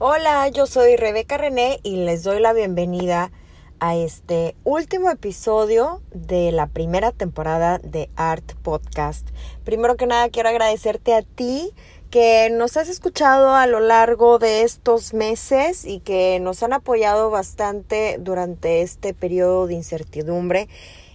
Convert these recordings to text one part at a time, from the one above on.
Hola, yo soy Rebeca René y les doy la bienvenida a este último episodio de la primera temporada de Art Podcast. Primero que nada quiero agradecerte a ti que nos has escuchado a lo largo de estos meses y que nos han apoyado bastante durante este periodo de incertidumbre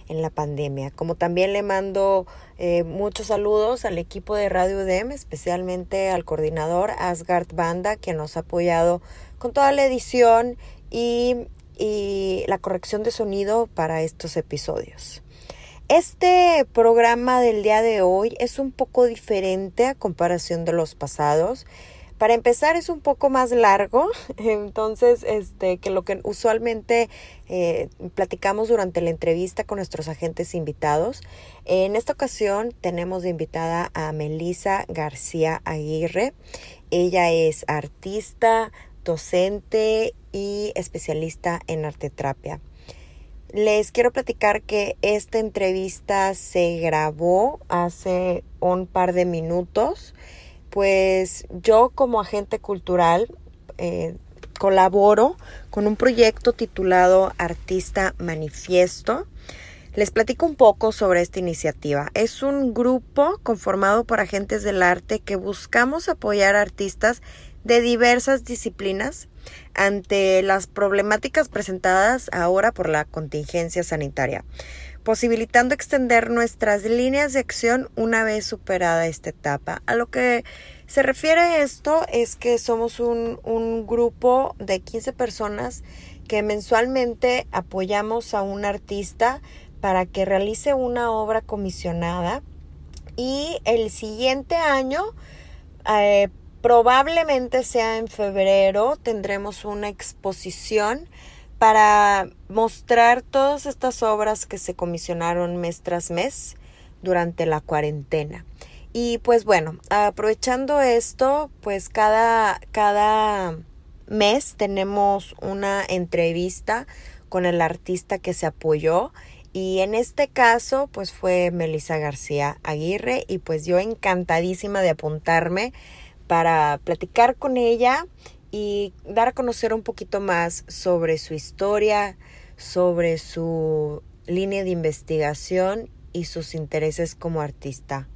en la pandemia. Como también le mando eh, muchos saludos al equipo de Radio UDEM, especialmente al coordinador Asgard Banda, que nos ha apoyado con toda la edición y, y la corrección de sonido para estos episodios. Este programa del día de hoy es un poco diferente a comparación de los pasados. Para empezar es un poco más largo, entonces este que lo que usualmente eh, platicamos durante la entrevista con nuestros agentes invitados. En esta ocasión tenemos de invitada a Melisa García Aguirre. Ella es artista, docente y especialista en arteterapia. Les quiero platicar que esta entrevista se grabó hace un par de minutos, pues yo como agente cultural eh, colaboro con un proyecto titulado Artista Manifiesto. Les platico un poco sobre esta iniciativa. Es un grupo conformado por agentes del arte que buscamos apoyar a artistas de diversas disciplinas ante las problemáticas presentadas ahora por la contingencia sanitaria, posibilitando extender nuestras líneas de acción una vez superada esta etapa. A lo que se refiere esto es que somos un, grupo de 15 personas que mensualmente apoyamos a un artista para que realice una obra comisionada y el siguiente año eh, Probablemente sea en febrero, tendremos una exposición para mostrar todas estas obras que se comisionaron mes tras mes durante la cuarentena. Y pues bueno, aprovechando esto, pues cada, cada mes tenemos una entrevista con el artista que se apoyó y en este caso pues fue Melissa García Aguirre y pues yo encantadísima de apuntarme para platicar con ella y dar a conocer un poquito más sobre su historia, sobre su línea de investigación y sus intereses como artista.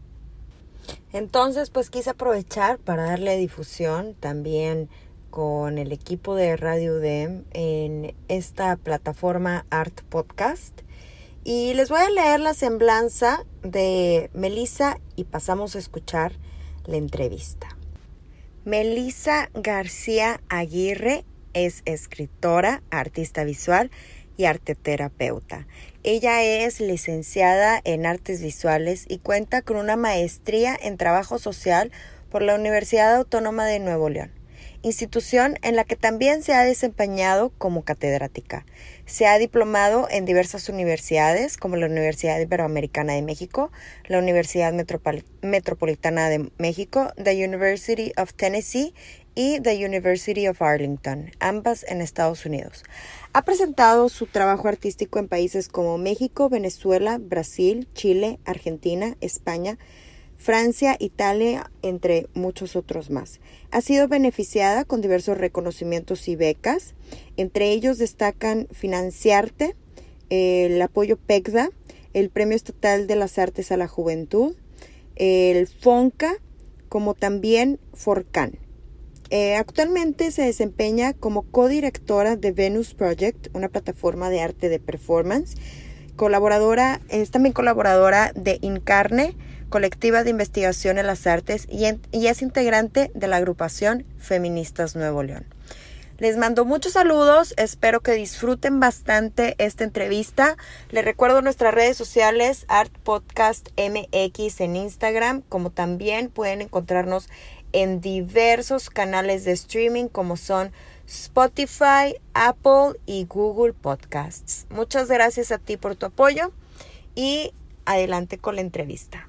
Entonces, pues quise aprovechar para darle difusión también con el equipo de Radio UDEM en esta plataforma Art Podcast. Y les voy a leer la semblanza de Melissa y pasamos a escuchar la entrevista. Melissa García Aguirre es escritora, artista visual y arteterapeuta. Ella es licenciada en artes visuales y cuenta con una maestría en trabajo social por la Universidad Autónoma de Nuevo León institución en la que también se ha desempeñado como catedrática. Se ha diplomado en diversas universidades como la Universidad Iberoamericana de México, la Universidad Metropolitana de México, the University of Tennessee y the University of Arlington, ambas en Estados Unidos. Ha presentado su trabajo artístico en países como México, Venezuela, Brasil, Chile, Argentina, España, Francia, Italia, entre muchos otros más. Ha sido beneficiada con diversos reconocimientos y becas. Entre ellos destacan Financiarte, el apoyo PECDA, el Premio Estatal de las Artes a la Juventud, el FONCA, como también FORCAN. Eh, actualmente se desempeña como codirectora de Venus Project, una plataforma de arte de performance. Colaboradora, es también colaboradora de Incarne, colectiva de investigación en las artes y, es integrante de la agrupación Feministas Nuevo León. Les mando muchos saludos, espero que disfruten bastante esta entrevista. Les recuerdo nuestras redes sociales, Art Podcast MX en Instagram, como también pueden encontrarnos en diversos canales de streaming como son Spotify, Apple y Google Podcasts. Muchas gracias a ti por tu apoyo y adelante con la entrevista.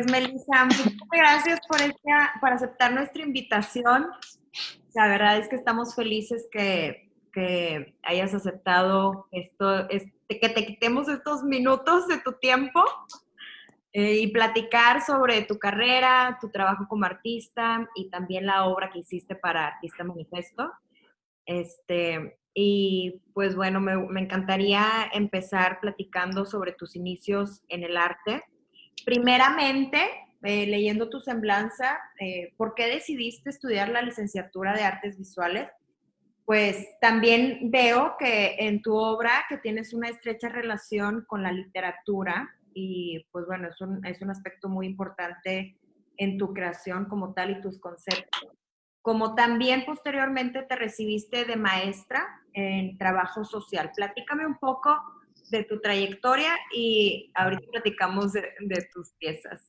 Pues Melissa, muchas gracias por, esta, por aceptar nuestra invitación. La verdad es que estamos felices que, que hayas aceptado esto, que te quitemos estos minutos de tu tiempo eh, y platicar sobre tu carrera, tu trabajo como artista y también la obra que hiciste para Artista Manifesto. Este, y pues bueno, me, me encantaría empezar platicando sobre tus inicios en el arte primeramente, eh, leyendo tu semblanza, eh, ¿por qué decidiste estudiar la licenciatura de artes visuales? Pues también veo que en tu obra que tienes una estrecha relación con la literatura y pues bueno, es un, es un aspecto muy importante en tu creación como tal y tus conceptos. Como también posteriormente te recibiste de maestra en trabajo social. Platícame un poco de tu trayectoria y ahorita platicamos de, tus piezas.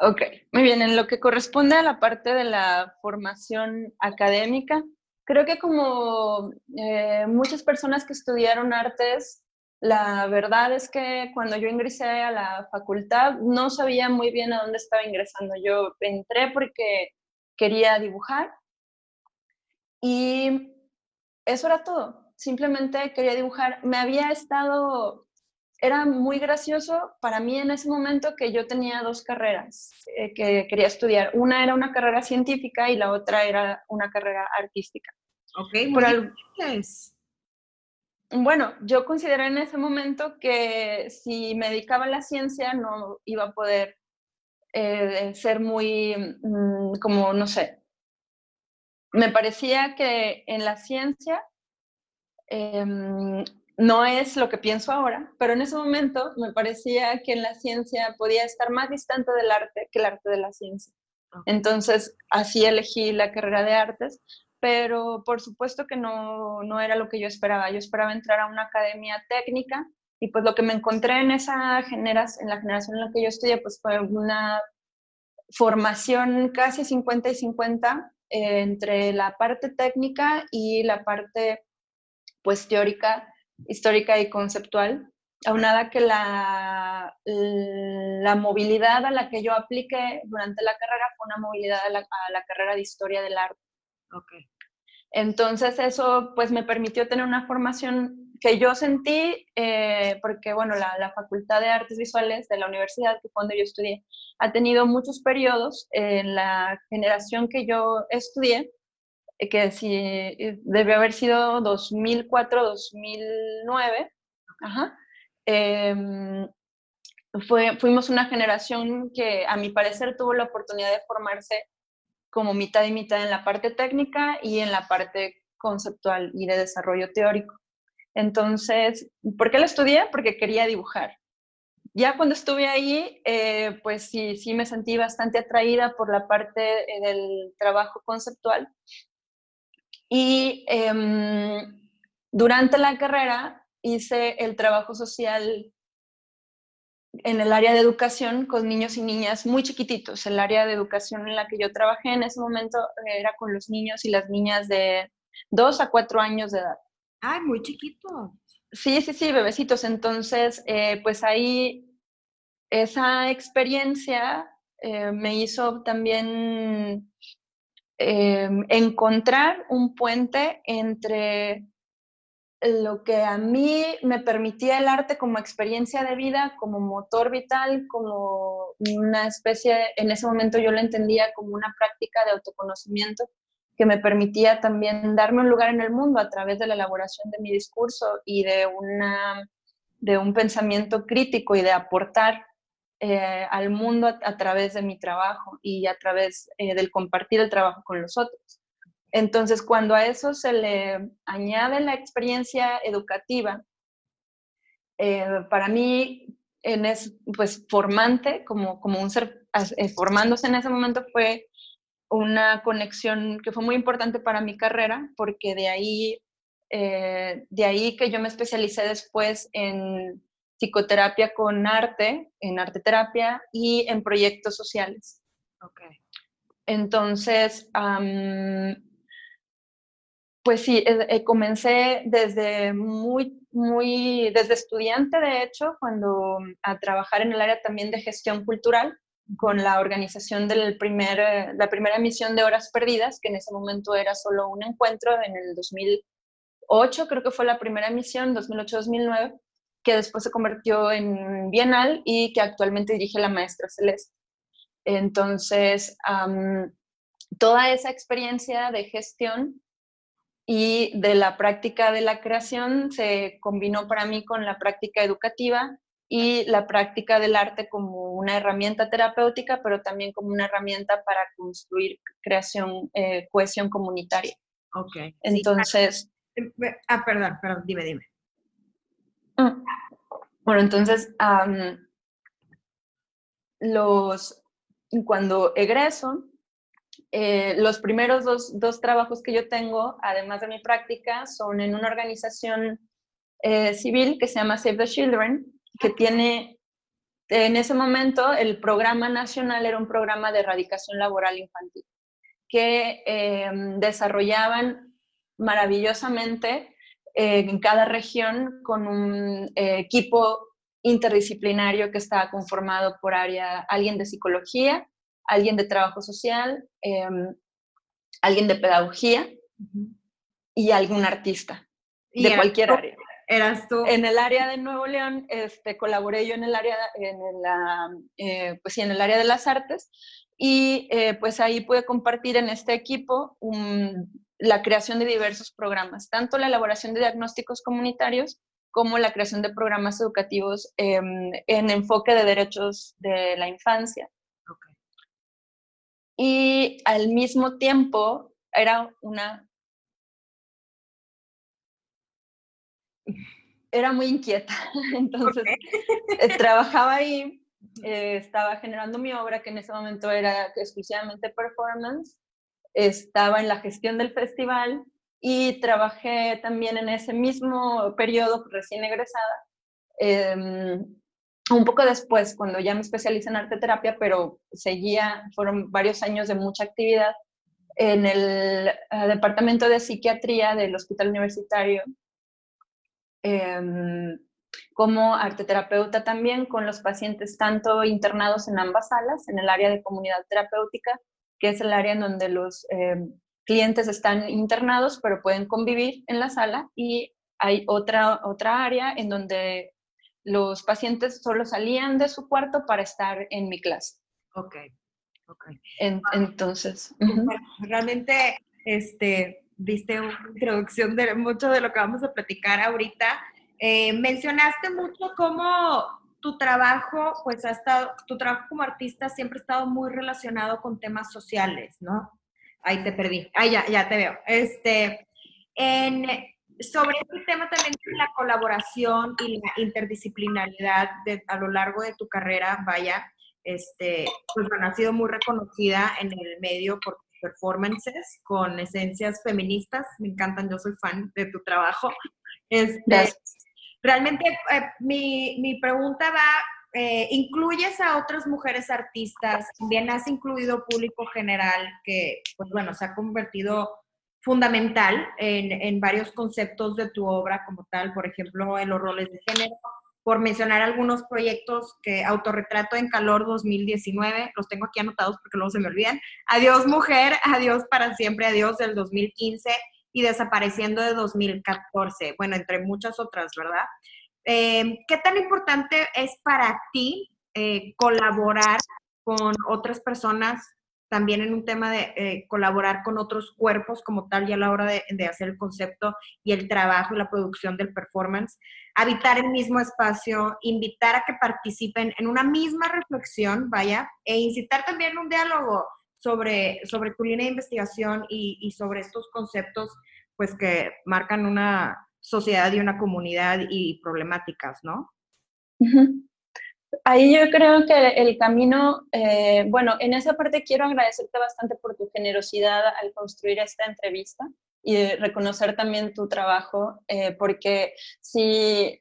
Ok, muy bien. En lo que corresponde a la parte de la formación académica, creo que como eh, muchas personas que estudiaron artes, la verdad es que cuando yo ingresé a la facultad no sabía muy bien a dónde estaba ingresando. Yo entré porque quería dibujar y eso era todo simplemente quería dibujar. Me había estado, era muy gracioso para mí en ese momento que yo tenía dos carreras eh, que quería estudiar. Una era una carrera científica y la otra era una carrera artística. Ok, muy Bueno, yo consideré en ese momento que si me dedicaba a la ciencia no iba a poder eh, ser muy, mm, como, no sé, me parecía que en la ciencia Em, no es lo que pienso ahora, pero en ese momento me parecía que en la ciencia podía estar más distante del arte que el arte de la ciencia. Entonces, así elegí la carrera de artes, pero por supuesto que no, no era lo que yo esperaba. Yo esperaba entrar a una academia técnica y pues lo que me encontré en esa generación, en la generación en la que yo estudié, pues fue una formación casi 50 y 50 eh, entre la parte técnica y la parte pues teórica, histórica y conceptual, aunada que la, la movilidad a la que yo apliqué durante la carrera fue una movilidad a la, carrera de historia del arte. Okay. Entonces eso pues me permitió tener una formación que yo sentí, eh, porque bueno, la, la, Facultad de Artes Visuales de la universidad, que cuando yo estudié, ha tenido muchos periodos en la generación que yo estudié, que si eh, debe haber sido 2004, 2009, ajá, em, fue, fuimos una generación que a mi parecer tuvo la oportunidad de formarse como mitad y mitad en la parte técnica y en la parte conceptual y de desarrollo teórico. Entonces, ¿por qué lo estudié? Porque quería dibujar. Ya cuando estuve ahí, eh, pues sí, sí me sentí bastante atraída por la parte del trabajo conceptual y em, durante la carrera hice el trabajo social en el área de educación con niños y niñas muy chiquititos. El área de educación en la que yo trabajé en ese momento era con los niños y las niñas de 2 a 4 años de edad. Ay, muy chiquito. Sí, sí, sí, bebecitos. Entonces, eh, pues ahí esa experiencia eh, me hizo también Em, encontrar un puente entre lo que a mí me permitía el arte como experiencia de vida, como motor vital, como una especie, en ese momento yo lo entendía como una práctica de autoconocimiento que me permitía también darme un lugar en el mundo a través de la elaboración de mi discurso y de, una, de un pensamiento crítico y de aportar eh, al mundo a, través de mi trabajo y a través eh, del compartir el trabajo con los otros. Entonces, cuando a eso se le añade la experiencia educativa, eh, para mí en es, pues formante, como, como un ser formándose en ese momento fue una conexión que fue muy importante para mi carrera, porque de ahí, de ahí que yo me especialicé después en psicoterapia con arte, en arte terapia y en proyectos sociales. Okay. Entonces, pues sí, eh, eh, comencé desde muy, muy, desde estudiante, de hecho, cuando a trabajar en el área también de gestión cultural, con la organización de primer, la primera emisión de Horas Perdidas, que en ese momento era solo un encuentro en el 2008, creo que fue la primera emisión, 2008-2009, que después se convirtió en bienal y que actualmente dirige la maestra Celeste. Entonces, toda esa experiencia de gestión y de la práctica de la creación se combinó para mí con la práctica educativa y la práctica del arte como una herramienta terapéutica, pero también como una herramienta para construir creación, eh, cohesión comunitaria. Ok. Entonces... Ah, perdón, perdón, dime, dime. Mm. Bueno, entonces, cuando egreso, eh, los primeros dos, dos, trabajos que yo tengo, además de mi práctica, son en una organización eh, civil que se llama Save the Children, que tiene, en ese momento, el programa nacional era un programa de erradicación laboral infantil, que em, desarrollaban maravillosamente eh, en cada región con un equipo interdisciplinario que estaba conformado por área, alguien de psicología, alguien de trabajo social, em, alguien de pedagogía y algún artista de cualquier área. ¿Eras tú? En el área de Nuevo León, este, colaboré yo en el área, en la, eh, pues sí, en el área de las artes y eh, pues ahí pude compartir en este equipo la creación de diversos programas, tanto la elaboración de diagnósticos comunitarios como la creación de programas educativos em, en enfoque de derechos de la infancia. Y al mismo tiempo era una era muy inquieta. Entonces, eh, trabajaba ahí, eh, estaba generando mi obra, que en ese momento era exclusivamente performance, estaba en la gestión del festival y trabajé también en ese mismo periodo, recién egresada, em, un poco después, cuando ya me especialicé en arte terapia, pero seguía, fueron varios años de mucha actividad en el eh, departamento de psiquiatría del Hospital Universitario Em, como arteterapeuta también con los pacientes tanto internados en ambas salas, en el área de comunidad terapéutica, que es el área en donde los em, clientes están internados, pero pueden convivir en la sala, y hay otra, otra área en donde los pacientes solo salían de su cuarto para estar en mi clase. Ok, ok. entonces. Realmente, este, diste una introducción de mucho de lo que vamos a platicar ahorita. Eh, mencionaste mucho cómo tu trabajo, pues ha estado, tu trabajo como artista siempre ha estado muy relacionado con temas sociales, ¿no? Ahí te perdí. Ahí ya, ya te veo. Este, en, sobre este tema también de la colaboración y la interdisciplinaridad a lo largo de tu carrera, vaya, este, pues bueno, ha sido muy reconocida en el medio por performances con esencias feministas. Me encantan, yo soy fan de tu trabajo. Este, realmente eh, mi, mi, pregunta va, eh, ¿incluyes a otras mujeres artistas? También has incluido público general que, pues bueno, se ha convertido fundamental en, en varios conceptos de tu obra como tal, por ejemplo, en los roles de género, por mencionar algunos proyectos que Autorretrato en Calor 2019, los tengo aquí anotados porque luego se me olvidan. Adiós Mujer, Adiós para siempre, Adiós del 2015 y Desapareciendo de 2014, bueno, entre muchas otras, ¿verdad? Eh, ¿Qué tan importante es para ti eh, colaborar con otras personas también en un tema de eh, colaborar con otros cuerpos como tal y a la hora de, de, hacer el concepto y el trabajo y la producción del performance, habitar el mismo espacio, invitar a que participen en una misma reflexión, vaya, e incitar también un diálogo sobre, sobre tu línea de investigación y, y sobre estos conceptos pues que marcan una sociedad y una comunidad y problemáticas, ¿no? Ahí yo creo que el camino, eh, bueno, en esa parte quiero agradecerte bastante por tu generosidad al construir esta entrevista y reconocer también tu trabajo, eh, porque sí,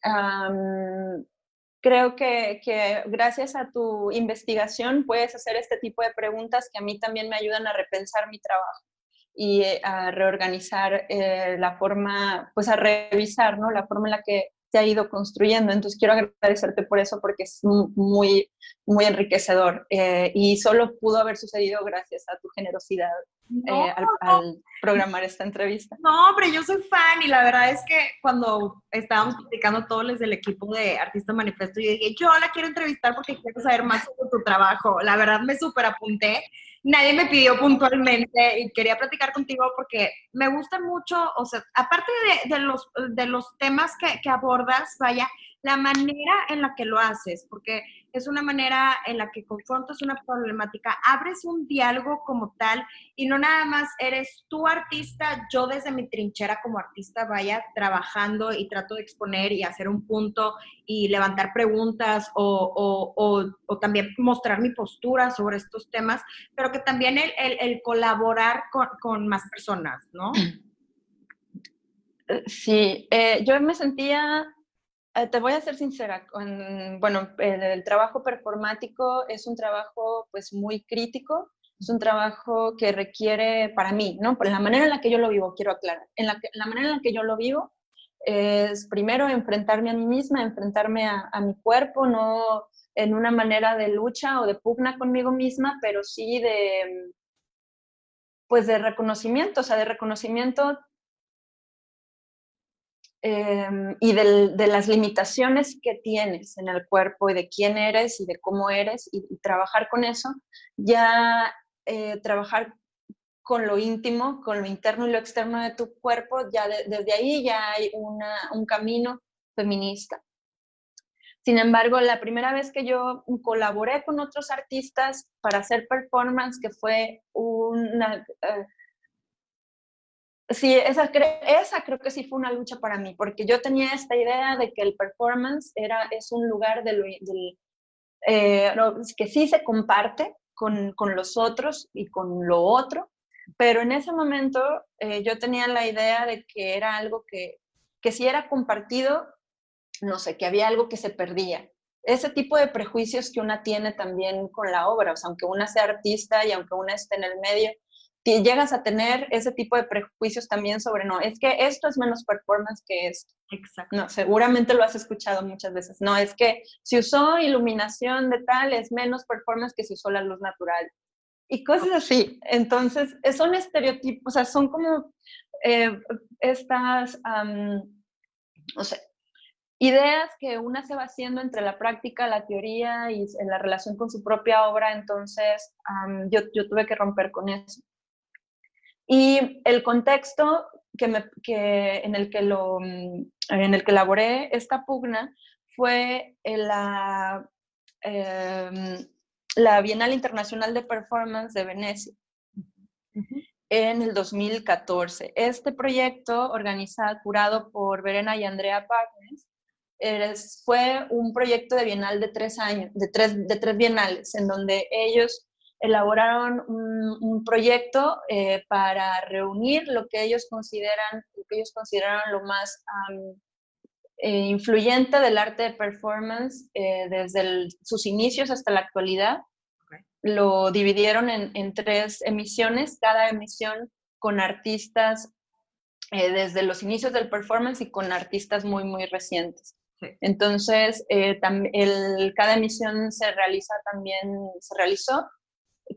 creo que, gracias a tu investigación puedes hacer este tipo de preguntas que a mí también me ayudan a repensar mi trabajo y eh, a reorganizar la forma, pues a revisar, ¿no? La forma en la que se ha ido construyendo. Entonces quiero agradecerte por eso porque es muy, muy enriquecedor eh, y solo pudo haber sucedido gracias a tu generosidad eh, al, programar esta entrevista. No, hombre, yo soy fan y la verdad es que cuando estábamos platicando todos los del equipo de Artista Manifesto, yo dije, yo la quiero entrevistar porque quiero saber más sobre tu trabajo. La verdad me súper apunté. Nadie me pidió puntualmente y quería platicar contigo porque me gusta mucho, o sea, aparte de, los, de los temas que, que abordas, vaya, la manera en la que lo haces, porque es una manera en la que confrontas una problemática, abres un diálogo como tal y no nada más eres tú artista, yo desde mi trinchera como artista vaya trabajando y trato de exponer y hacer un punto y levantar preguntas o, también mostrar mi postura sobre estos temas, pero que también el, colaborar con, más personas, ¿no? Sí, eh, yo me sentía eh, te voy a ser sincera, bueno, el, trabajo performático es un trabajo pues muy crítico, es un trabajo que requiere para mí, ¿no? Por la manera en la que yo lo vivo, quiero aclarar, en la, la manera en la que yo lo vivo es primero enfrentarme a mí misma, enfrentarme a, a, mi cuerpo, no en una manera de lucha o de pugna conmigo misma, pero sí de, pues de reconocimiento, o sea, de reconocimiento Em, y de las limitaciones que tienes en el cuerpo y de quién eres y de cómo eres y, trabajar con eso, ya eh, trabajar con lo íntimo, con lo interno y lo externo de tu cuerpo, ya desde ahí ya hay un camino feminista. Sin embargo, la primera vez que yo colaboré con otros artistas para hacer performance, que fue una, eh, Sí, esa, esa creo que sí fue una lucha para mí, porque yo tenía esta idea de que el performance era, es un lugar de eh, que sí se comparte con, con, los otros y con lo otro, pero en ese momento eh, yo tenía la idea de que era algo que, que si era compartido, no sé, que había algo que se perdía. Ese tipo de prejuicios que una tiene también con la obra, aunque una sea artista y aunque una esté en el medio, llegas a tener ese tipo de prejuicios también sobre, no, es que esto es menos performance que esto. Exacto. No, seguramente lo has escuchado muchas veces. No, es que si usó iluminación de tal, es menos performance que si usó la luz natural. Y cosas así. Entonces, son estereotipos, o sea, son como eh, estas, no sé, ideas que una se va haciendo entre la práctica, la teoría y en la relación con su propia obra. Entonces, yo, yo tuve que romper con eso. Y el contexto que me, que, en, el que lo, en el que elaboré esta pugna fue la, eh, la Bienal Internacional de Performance de Venecia en el 2014. Este proyecto, organizado, curado por Verena y Andrea Pagnes, fue un proyecto de bienal de tres años, de tres, de tres bienales, en donde ellos elaboraron un, proyecto eh, para reunir lo que ellos consideran, lo que ellos consideraron lo más eh, influyente del arte de performance eh, desde sus inicios hasta la actualidad. Lo dividieron en, tres emisiones, cada emisión con artistas desde los inicios del performance y con artistas muy, muy recientes. Entonces, el, cada emisión se realiza también, se realizó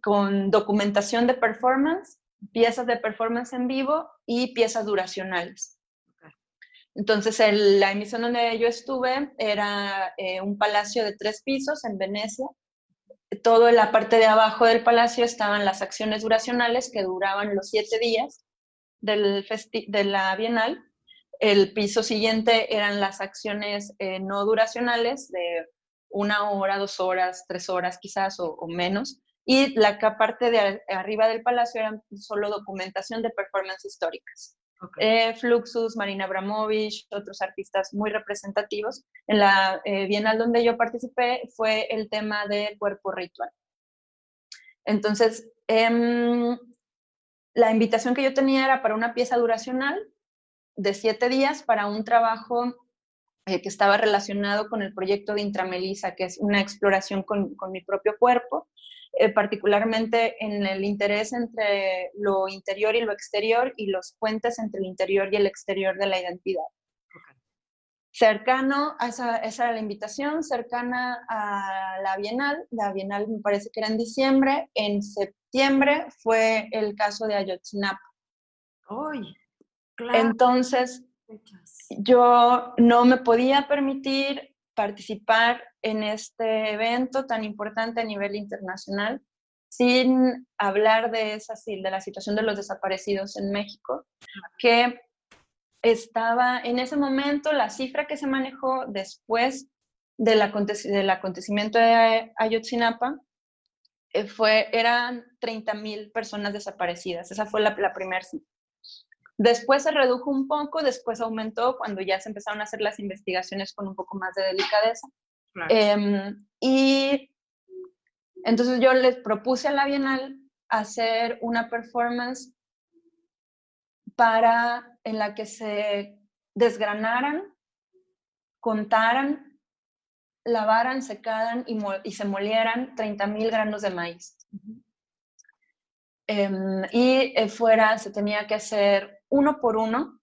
con documentación de performance, piezas de performance en vivo y piezas duracionales. Entonces, la emisión donde yo estuve era eh, un palacio de tres pisos en Venecia. Todo en la parte de abajo del palacio estaban las acciones duracionales que duraban los siete días del de la Bienal. El piso siguiente eran las acciones eh, no duracionales de una hora, dos horas, tres horas quizás o menos y la parte de arriba del palacio era solo documentación de performance históricas. Eh, Fluxus, Marina Abramovich, otros artistas muy representativos. En la eh, Bienal donde yo participé fue el tema de cuerpo ritual. Entonces, em, la invitación que yo tenía era para una pieza duracional de siete días para un trabajo eh, que estaba relacionado con el proyecto de Intramelisa, que es una exploración con, con mi propio cuerpo eh, particularmente en el interés entre lo interior y lo exterior y los puentes entre el interior y el exterior de la identidad. cercano, a esa, esa, era la invitación, cercana a la Bienal. La Bienal me parece que era en diciembre. En septiembre fue el caso de Ayotzinapa. ¡Uy! Claro. Entonces, yo no me podía permitir participar en este evento tan importante a nivel internacional sin hablar de, esa, de la situación de los desaparecidos en México, que estaba en ese momento la cifra que se manejó después del, acontecimiento de Ayotzinapa eh, fue, eran 30 mil personas desaparecidas. Esa fue la, primera cifra. Después se redujo un poco, después aumentó cuando ya se empezaron a hacer las investigaciones con un poco más de delicadeza. Em, y entonces yo les propuse a la Bienal hacer una performance para en la que se desgranaran, contaran, lavaran, secaran y, y se molieran 30 mil granos de maíz. Em, y eh, fuera se tenía que hacer uno por uno.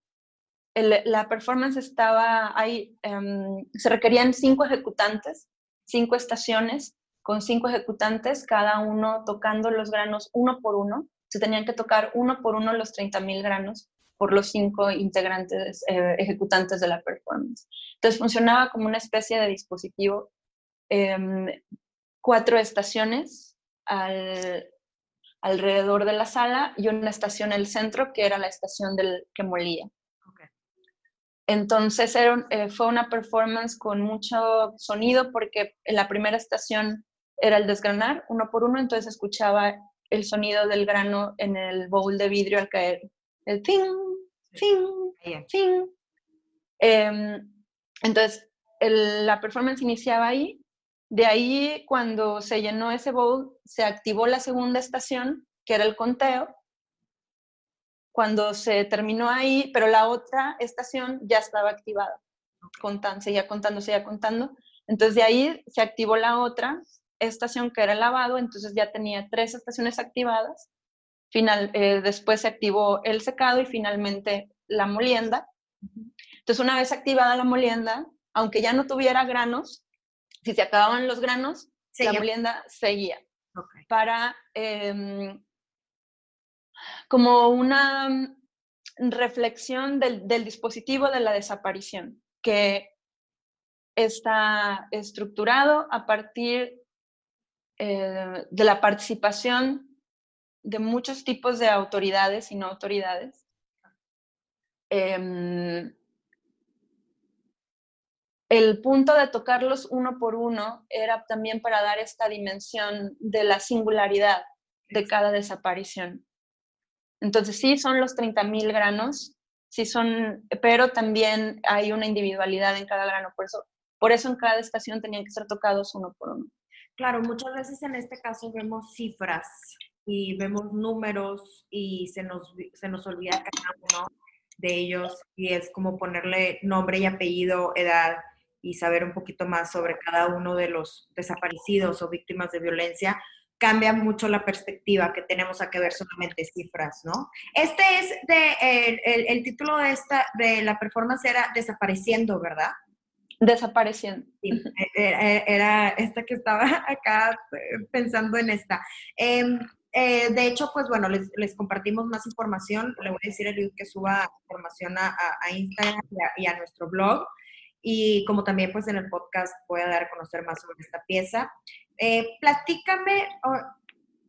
La performance estaba ahí, em, se requerían cinco ejecutantes, cinco estaciones con cinco ejecutantes, cada uno tocando los granos uno por uno. Se tenían que tocar uno por uno los 30.000 granos por los cinco integrantes eh, ejecutantes de la performance. Entonces funcionaba como una especie de dispositivo, em, cuatro estaciones alrededor de la sala y una estación en el centro que era la estación del que molía. Entonces eh, fue una performance con mucho sonido porque en la primera estación era el desgranar uno por uno, entonces escuchaba el sonido del grano en el bowl de vidrio al caer. El ting, ting, ting. Em, entonces, la performance iniciaba ahí. De ahí, cuando se llenó ese bowl, se activó la segunda estación, que era el conteo. Cuando se terminó ahí, pero la otra estación ya estaba activada. Contan, seguía contando, seguía contando. Entonces, de ahí se activó la otra, estación que era el lavado, entonces ya tenía tres estaciones activadas. Final, eh, después se activó el secado y finalmente la molienda. Entonces, una vez activada la molienda, aunque ya no tuviera granos, si se acababan los granos, la molienda seguía. Para em, como una reflexión del, del dispositivo de la desaparición, que está estructurado a partir eh, de la participación de muchos tipos de autoridades y no autoridades. Em, el punto de tocarlos uno por uno era también para dar esta dimensión de la singularidad de cada desaparición. Entonces sí son los 30.000 granos, sí son, pero también hay una individualidad en cada grano, por eso, por eso en cada estación tenían que ser tocados uno por uno. Claro, muchas veces en este caso vemos cifras y vemos números y se nos, se nos olvida cada uno de ellos y es como ponerle nombre y apellido, edad y saber un poquito más sobre cada uno de los desaparecidos o víctimas de violencia, cambia mucho la perspectiva que tenemos a que ver solamente cifras, ¿no? Este es de, el, el título de, esta, de la performance era Desapareciendo, ¿verdad? Desapareciendo. E, e, era, esta que estaba acá eh, pensando en esta. Em, eh, de hecho, pues bueno, les, compartimos más información. Le voy a decir a Eliud que suba información a, Instagram y a, nuestro blog. Y como también pues en el podcast voy a dar a conocer más sobre esta pieza. Eh, platícame,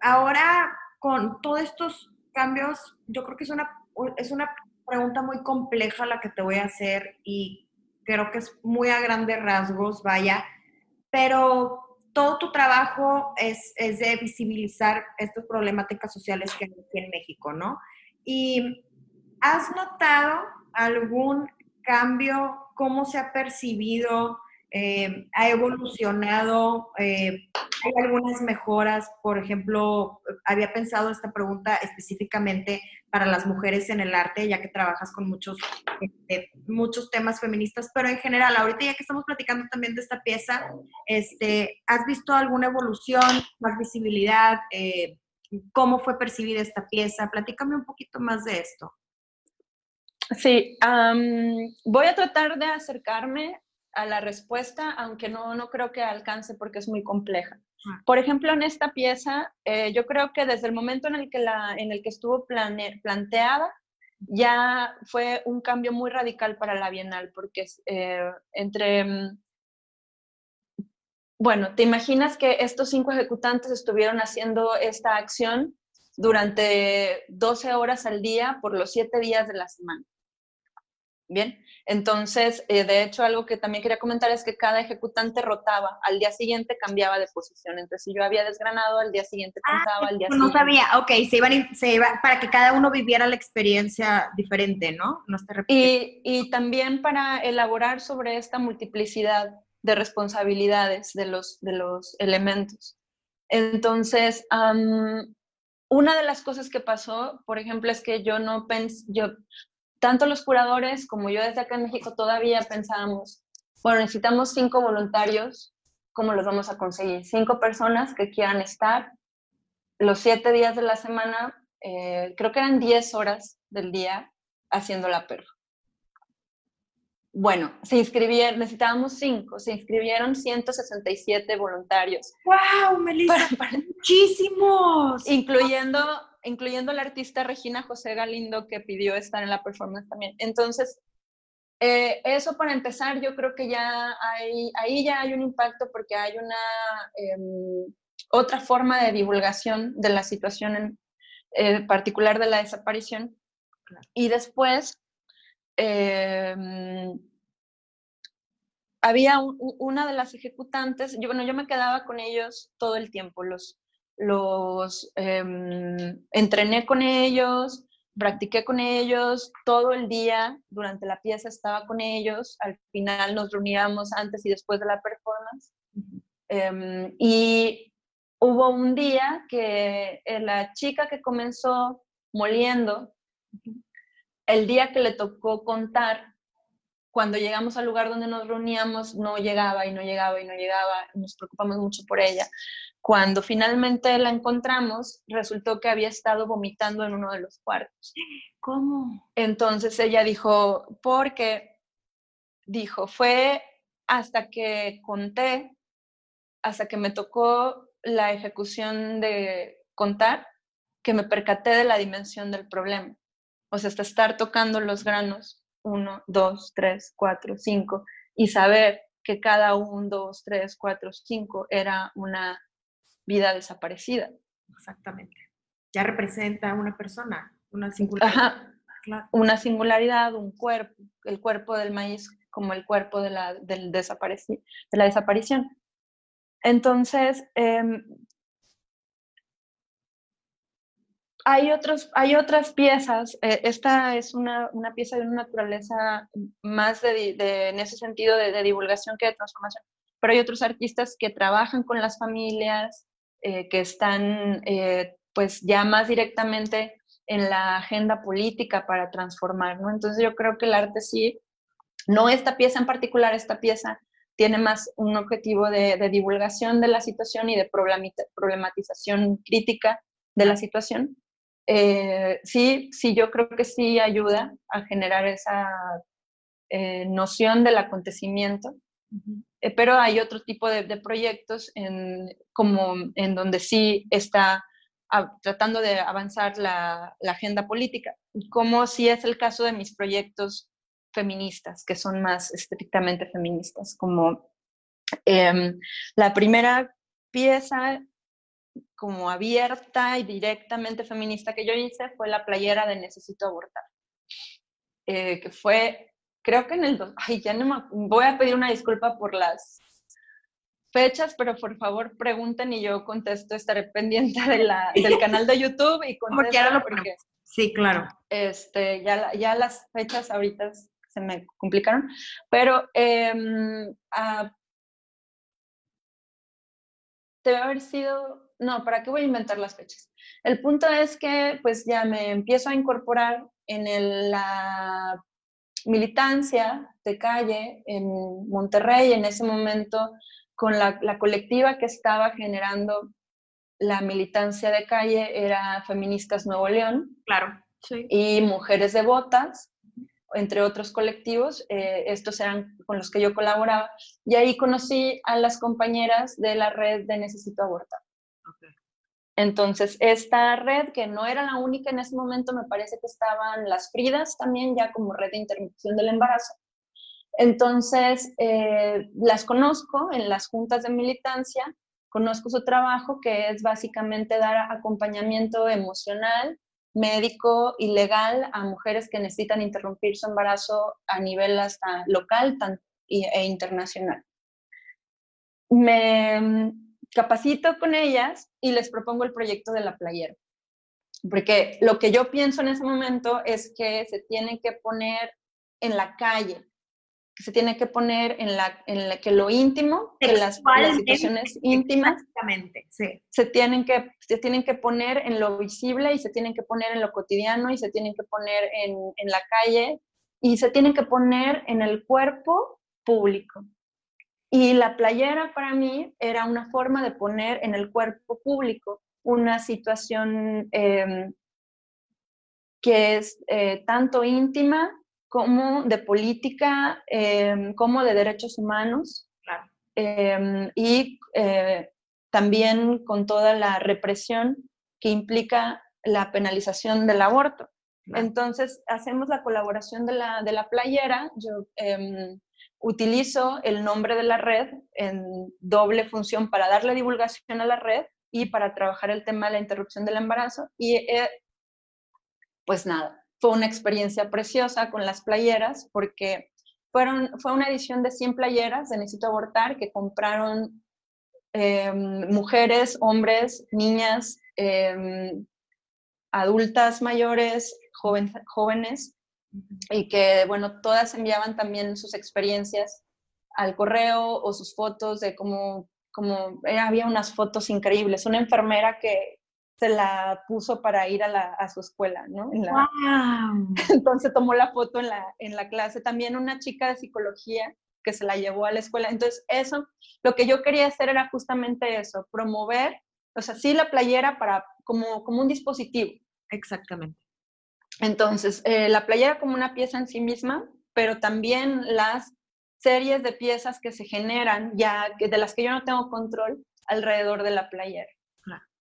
ahora con todos estos cambios, yo creo que es una, es una pregunta muy compleja la que te voy a hacer y creo que es muy a grandes rasgos, vaya, pero todo tu trabajo es, es de visibilizar estas problemáticas sociales que hay en México, ¿no? Y ¿has notado algún cambio? ¿Cómo se ha percibido? Eh, ¿Ha evolucionado? Eh, ¿Hay algunas mejoras? Por ejemplo, había pensado esta pregunta específicamente para las mujeres en el arte, ya que trabajas con muchos, este, muchos temas feministas, pero en general, ahorita ya que estamos platicando también de esta pieza, este, ¿has visto alguna evolución, más visibilidad? Eh, ¿Cómo fue percibida esta pieza? Platícame un poquito más de esto. Sí, voy a tratar de acercarme a la respuesta, aunque no, no creo que alcance porque es muy compleja. Ah. Por ejemplo, en esta pieza, eh, yo creo que desde el momento en el que, la, en el que estuvo planteada, ya fue un cambio muy radical para la Bienal, porque eh, entre... Mm, bueno, ¿te imaginas que estos cinco ejecutantes estuvieron haciendo esta acción durante 12 horas al día por los siete días de la semana? Bien, entonces, eh, de hecho, algo que también quería comentar es que cada ejecutante rotaba, al día siguiente cambiaba de posición. Entonces, si yo había desgranado, al día siguiente contaba, ah, al día no sabía, ok, se iban, se iba, para que cada uno viviera la experiencia diferente, ¿no? No y, y también para elaborar sobre esta multiplicidad de responsabilidades de los, de los elementos. Entonces, una de las cosas que pasó, por ejemplo, es que yo no pensé, yo tanto los curadores como yo desde acá en México todavía pensábamos, bueno, necesitamos cinco voluntarios, ¿cómo los vamos a conseguir? Cinco personas que quieran estar los siete días de la semana, eh, creo que eran diez horas del día haciendo la perro. Bueno, se inscribieron, necesitábamos cinco, se inscribieron 167 voluntarios. ¡Wow, Melissa! ¡Muchísimos! Incluyendo incluyendo la artista Regina José Galindo que pidió estar en la performance también. Entonces, eh, eso para empezar, yo creo que ya hay, ahí ya hay un impacto porque hay una em, otra forma de divulgación de la situación en eh, particular de la desaparición. Y después, em, había una de las ejecutantes, yo, bueno, yo me quedaba con ellos todo el tiempo, los, los em, entrené con ellos, practiqué con ellos todo el día, durante la pieza estaba con ellos, al final nos reuníamos antes y después de la performance. Em, y hubo un día que eh, la chica que comenzó moliendo, el día que le tocó contar, cuando llegamos al lugar donde nos reuníamos, no llegaba y no llegaba y no llegaba, nos preocupamos mucho por ella. Cuando finalmente la encontramos, resultó que había estado vomitando en uno de los cuartos. ¿Cómo? Entonces ella dijo, porque, dijo, fue hasta que conté, hasta que me tocó la ejecución de contar, que me percaté de la dimensión del problema. O sea, hasta estar tocando los granos, uno, dos, tres, cuatro, cinco, y saber que cada uno, dos, tres, cuatro, cinco era una vida desaparecida. Exactamente. Ya representa una persona, una singularidad. Una singularidad, un cuerpo, el cuerpo del maíz como el cuerpo de la, del de la desaparición. Entonces, em, hay, otros, hay otras piezas. Eh, esta es una, una, pieza de una naturaleza más de, en ese sentido de, de, divulgación que de transformación. Pero hay otros artistas que trabajan con las familias, eh, que están eh, pues ya más directamente en la agenda política para transformar, ¿no? Entonces yo creo que el arte sí, no esta pieza en particular, esta pieza tiene más un objetivo de, divulgación de la situación y de problematización crítica de la situación. Eh, sí, sí, yo creo que sí ayuda a generar esa noción del acontecimiendo eh, pero hay otro tipo de, proyectos en, como en donde sí está tratando de avanzar la, agenda política, como si es el caso de mis proyectos feministas, que son más estrictamente feministas, como em, la primera pieza como abierta y directamente feminista que yo hice fue la playera de Necesito abortar, eh, que fue creo que en el... Ay, ya no me... Voy a pedir una disculpa por las fechas, pero por favor pregunten y yo contesto, estaré pendiente de la, del canal de YouTube y contesto porque... Sí, claro. Este, ya, ya las fechas ahorita se me complicaron, pero eh, debe haber sido, no, ¿para qué voy a inventar las fechas? El punto es que pues ya me empiezo a incorporar en el, la militancia de calle en Monterrey en ese momento con la, colectiva que estaba generando la militancia de calle era Feministas Nuevo León. Claro. Y Mujeres Devotas. entre otros colectivos, eh, estos eran con los que yo colaboraba, y ahí conocí a las compañeras de la red de Necesito Abortar. Entonces, esta red, que no era la única en ese momento, me parece que estaban las Fridas también ya como red de interrupción del embarazo. Entonces, eh, las conozco en las juntas de militancia, conozco su trabajo, que es básicamente dar acompañamiento emocional, médico y legal a mujeres que necesitan interrumpir su embarazo a nivel hasta local e internacional. Me capacito con ellas y les propongo el proyecto de la playera. Porque lo que yo pienso en ese momento es que se tiene que poner en la calle, que se tiene que poner en la, en la que lo íntimo, que las, situaciones íntimas sí. se, tienen que, se tienen que poner en lo visible y se tienen que poner en lo cotidiano y se tienen que poner en, en la calle y se tienen que poner en el cuerpo público. Y la playera para mí era una forma de poner en el cuerpo público una situación em, que es eh, tanto íntima como de política, em, como de derechos humanos, em, y eh, también con toda la represión que implica la penalización del aborto. Entonces, hacemos la colaboración de la, de la playera. Yo utilizo el nombre de la red en doble función para darle divulgación a la red y para trabajar el tema de la interrupción del embarazo. Y eh, pues nada, fue una experiencia preciosa con las playeras porque fueron, fue una edición de 100 playeras de Necesito Abortar que compraron em, mujeres, hombres, niñas, em, adultas mayores, jóvenes y que, bueno, todas enviaban también sus experiencias al correo o sus fotos de cómo, cómo eh, había unas fotos increíbles. Una enfermera que se la puso para ir a, la, a su escuela, ¿no? Entonces tomó la foto en la, en la clase. También una chica de psicología que se la llevó a la escuela. Entonces, eso, lo que yo quería hacer era justamente eso, promover, o sea, sí la playera para, como, como un dispositivo. Exactamente. Entonces, eh, la playera como una pieza en sí misma, pero también las series de piezas que se generan, ya de las que yo no tengo control, alrededor de la playera.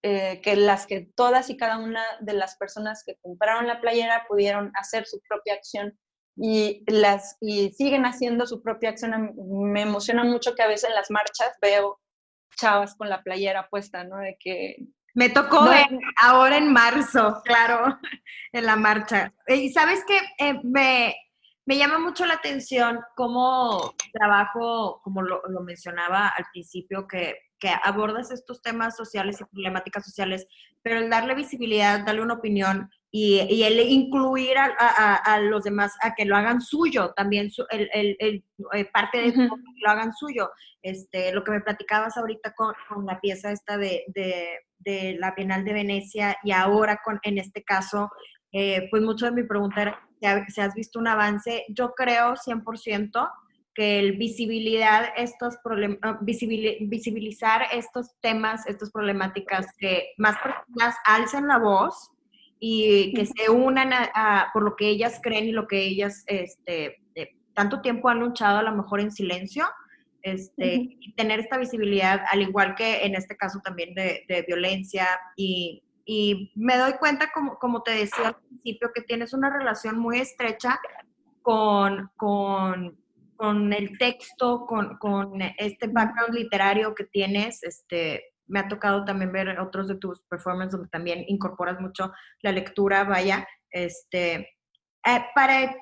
Eh, que las que todas y cada una de las personas que compraron la playera pudieron hacer su propia acción y, las, y siguen haciendo su propia acción. Me emociona mucho que a veces en las marchas veo chavas con la playera puesta, ¿no? De que me tocó ahora en marzo, claro, en la marcha. Y sabes que eh, me, llama mucho la atención cómo trabajo, como lo, mencionaba al principio, que, que, abordas estos temas sociales y problemáticas sociales, pero el darle visibilidad, darle una opinión y, el incluir a, los demás a que lo hagan suyo, también el, el, eh, parte de que lo hagan suyo. Este, lo que me platicabas ahorita con, la pieza esta de, de, la Bienal de Venecia y ahora con, en este caso, eh, pues mucho de mi pregunta era si has visto un avance. Yo creo 100% que el visibilidad estos ah, visibilizar estos temas, estas problemáticas, que más personas alcen la voz y que se unan a, por lo que ellas creen y lo que ellas este, tanto tiempo han luchado a lo mejor en silencio, este, y tener esta visibilidad, al igual que en este caso también de, violencia. Y, y, me doy cuenta, como, como te decía al principio, que tienes una relación muy estrecha con, con, con el texto, con, con, este background literario que tienes, este, me ha tocado también ver otros de tus performances donde también incorporas mucho la lectura, vaya, este, eh, para,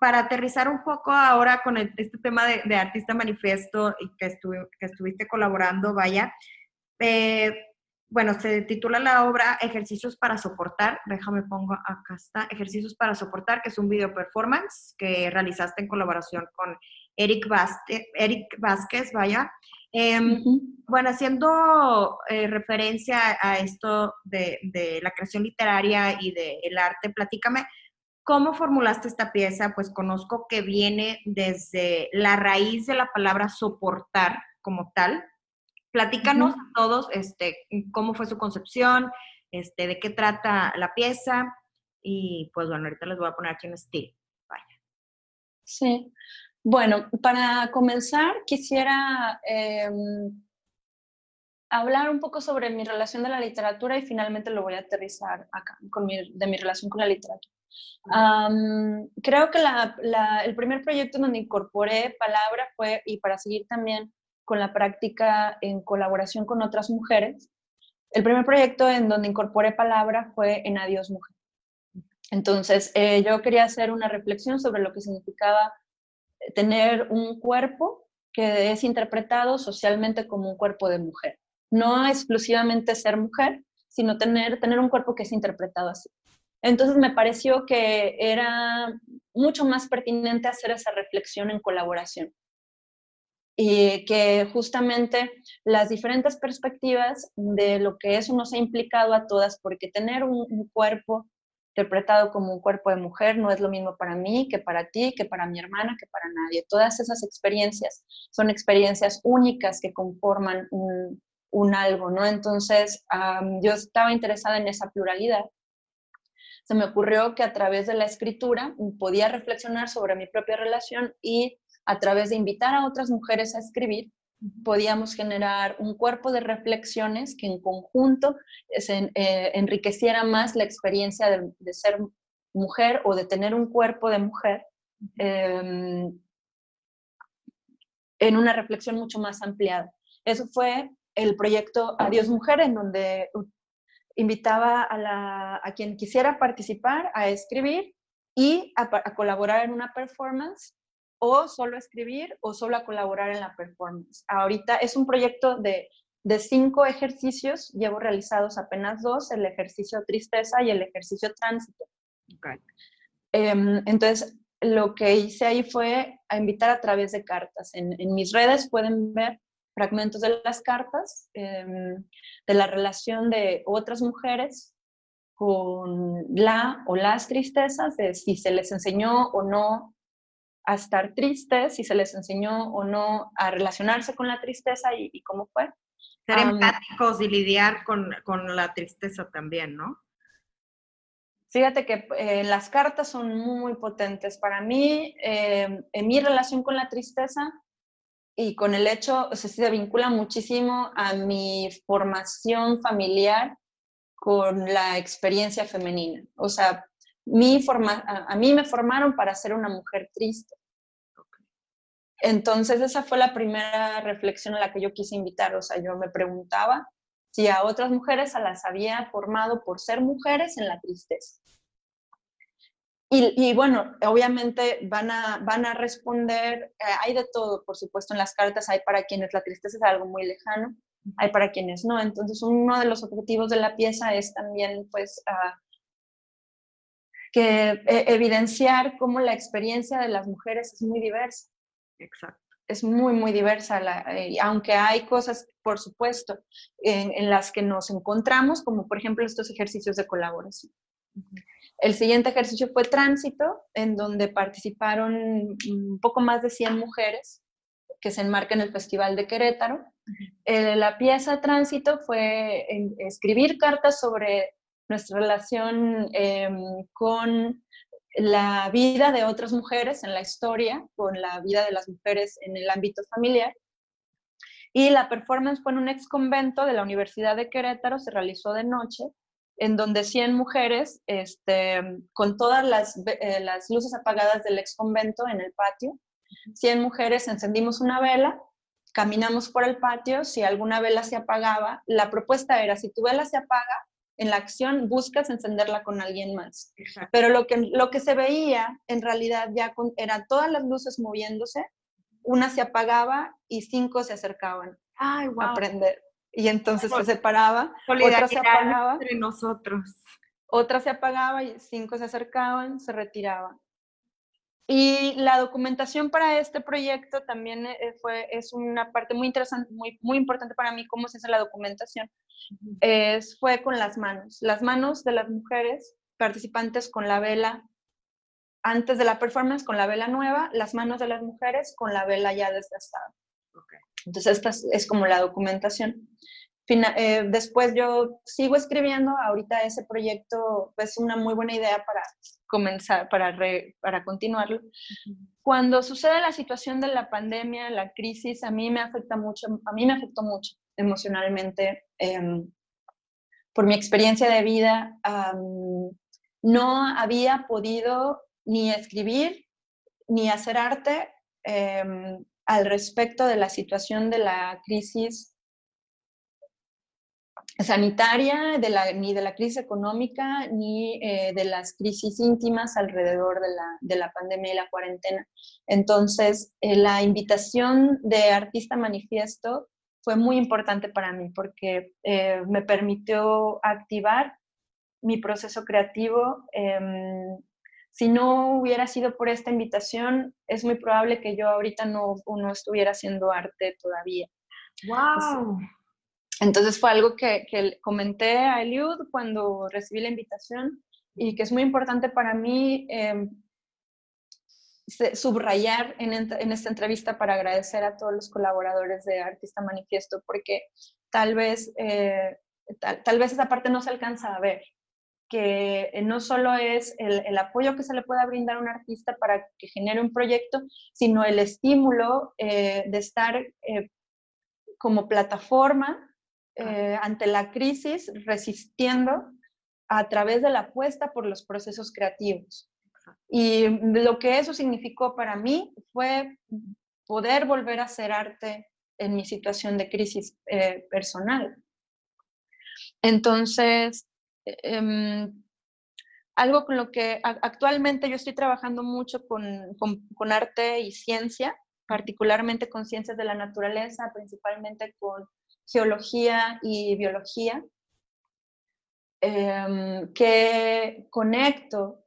para aterrizar un poco ahora con este tema de, artista manifiesto y que, que estuviste colaborando, vaya, eh, bueno, se titula la obra Ejercicios para soportar, déjame pongo acá está, Ejercicios para soportar, que es un video performance que realizaste en colaboración con Eric, Eric Vázquez, vaya, Em, bueno, haciendo eh, referencia a esto de, la creación literaria y del arte, platícame, ¿cómo formulaste esta pieza? Pues conozco que viene desde la raíz de la palabra soportar como tal. Platícanos a todos este, cómo fue su concepción, este, de qué trata la pieza y pues bueno, ahorita les voy a poner aquí un estilo. Sí. Bueno, para comenzar, quisiera em, hablar un poco sobre mi relación de la literatura y finalmente lo voy a aterrizar acá, con de mi relación con la literatura. creo que el primer proyecto donde incorporé palabra fue, y para seguir también con la práctica en colaboración con otras mujeres, el primer proyecto en donde incorporé palabra fue en Adiós Mujer. Entonces, eh, yo quería hacer una reflexión sobre lo que significaba eh, tener un cuerpo que es interpretado socialmente como un cuerpo de mujer. No exclusivamente ser mujer, sino tener, tener un cuerpo que es interpretado así. Entonces me pareció que era mucho más pertinente hacer esa reflexión en colaboración y que justamente las diferentes perspectivas de lo que eso nos ha implicado a todas, porque tener un, cuerpo interpretado como un cuerpo de mujer no es lo mismo para mí que para ti, que para mi hermana, que para nadie. Todas esas experiencias son experiencias únicas que conforman un, algo, ¿no? Entonces, yo estaba interesada en esa pluralidad. Se me ocurrió que a través de la escritura podía reflexionar sobre mi propia relación y a través de invitar a otras mujeres a escribir, podíamos generar un cuerpo de reflexiones que en conjunto eh, enriqueciera más la experiencia de, ser mujer o de tener un cuerpo de mujer em, en una reflexión mucho más ampliada. Eso fue el proyecto Adiós Mujer, en donde invitaba a, quien quisiera participar a escribir y a, colaborar en una performance o solo escribir o solo a colaborar en la performance. Ahorita es un proyecto de, cinco ejercicios, llevo realizados apenas dos, el ejercicio tristeza y el ejercicio tránsito. Em, entonces, lo que hice ahí fue a invitar a través de cartas. En, en mis redes pueden ver fragmentos de las cartas, em, de la relación de otras mujeres con la o las tristezas, de si se les enseñó o no a estar tristes, si se les enseñó o no a relacionarse con la tristeza y, cómo fue. Ser empáticos y lidiar con, la tristeza también, ¿no? Fíjate que eh, las cartas son muy potentes. Para mí, em, en mi relación con la tristeza, y con el hecho, o sea, se vincula muchísimo a mi formación familiar con la experiencia femenina. O sea, mi forma, a, mí me formaron para ser una mujer triste. Entonces esa fue la primera reflexión a la que yo quise invitar. O sea, yo me preguntaba si a otras mujeres a las había formado por ser mujeres en la tristeza. Y, bueno, obviamente van a, van a responder, eh, hay de todo, por supuesto, en las cartas, hay para quienes la tristeza es algo muy lejano, hay para quienes no. Entonces, uno de los objetivos de la pieza es también, pues, uh, que e, evidenciar cómo la experiencia de las mujeres es muy diversa. Exacto. Es muy, muy diversa, la, eh, aunque hay cosas, por supuesto, en, en, las que nos encontramos, como por ejemplo estos ejercicios de colaboración. El siguiente ejercicio fue tránsito, en donde participaron un poco más de 100 mujeres que se enmarca en el Festival de Querétaro. Eh, la pieza tránsito fue escribir cartas sobre nuestra relación em, con la vida de otras mujeres en la historia, con la vida de las mujeres en el ámbito familiar. Y la performance fue en un ex convento de la Universidad de Querétaro, se realizó de noche en donde 100 mujeres, este, con todas las, eh, las luces apagadas del ex convento en el patio, 100 mujeres encendimos una vela, caminamos por el patio, si alguna vela se apagaba, la propuesta era, si tu vela se apaga, en la acción buscas encenderla con alguien más. Pero lo que, lo que se veía en realidad ya con, eran todas las luces moviéndose, una se apagaba y cinco se acercaban Ay, wow. a prender y entonces se separaba, otra se apagaba. Entre nosotros. Otra se apagaba y cinco se acercaban, se retiraban. Y la documentación para este proyecto también eh, fue, es una parte muy interesante, muy, muy importante para mí, cómo se hace la documentación. es, fue con las manos, las manos de las mujeres participantes con la vela, antes de la performance con la vela nueva, las manos de las mujeres con la vela ya desgastada. Okay. Entonces, esta es, como la documentación. eh, después yo sigo escribiendo, ahorita ese proyecto es una muy buena idea para comenzar, para, para continuarlo. Cuando sucede la situación de la pandemia, la crisis, a mí me afecta mucho, a mí me afectó mucho emocionalmente. Em, por mi experiencia de vida, no había podido ni escribir ni hacer arte em, al respecto de la situación de la crisis sanitaria, de la, ni de la crisis económica, ni eh, de las crisis íntimas alrededor de la, de la, pandemia y la cuarentena. Entonces, eh, la invitación de Artista Manifiesto fue muy importante para mí porque eh, me permitió activar mi proceso creativo. Em, si no hubiera sido por esta invitación, es muy probable que yo ahorita no, no estuviera haciendo arte todavía. ¡Wow! Entonces fue algo que, comenté a Eliud cuando recibí la invitación y que es muy importante para mí em, subrayar en, esta entrevista para agradecer a todos los colaboradores de Artista Manifiesto, porque tal vez, eh, tal, vez esa parte no se alcanza a ver, que no solo es el, apoyo que se le pueda brindar a un artista para que genere un proyecto, sino el estímulo eh, de estar eh, como plataforma eh, ante la crisis resistiendo a través de la apuesta por los procesos creativos. Y lo que eso significó para mí fue poder volver a hacer arte en mi situación de crisis eh, personal. Entonces, em, algo con lo que actualmente yo estoy trabajando mucho con, con, arte y ciencia, particularmente con ciencias de la naturaleza, principalmente con geología y biología, em, que conecto,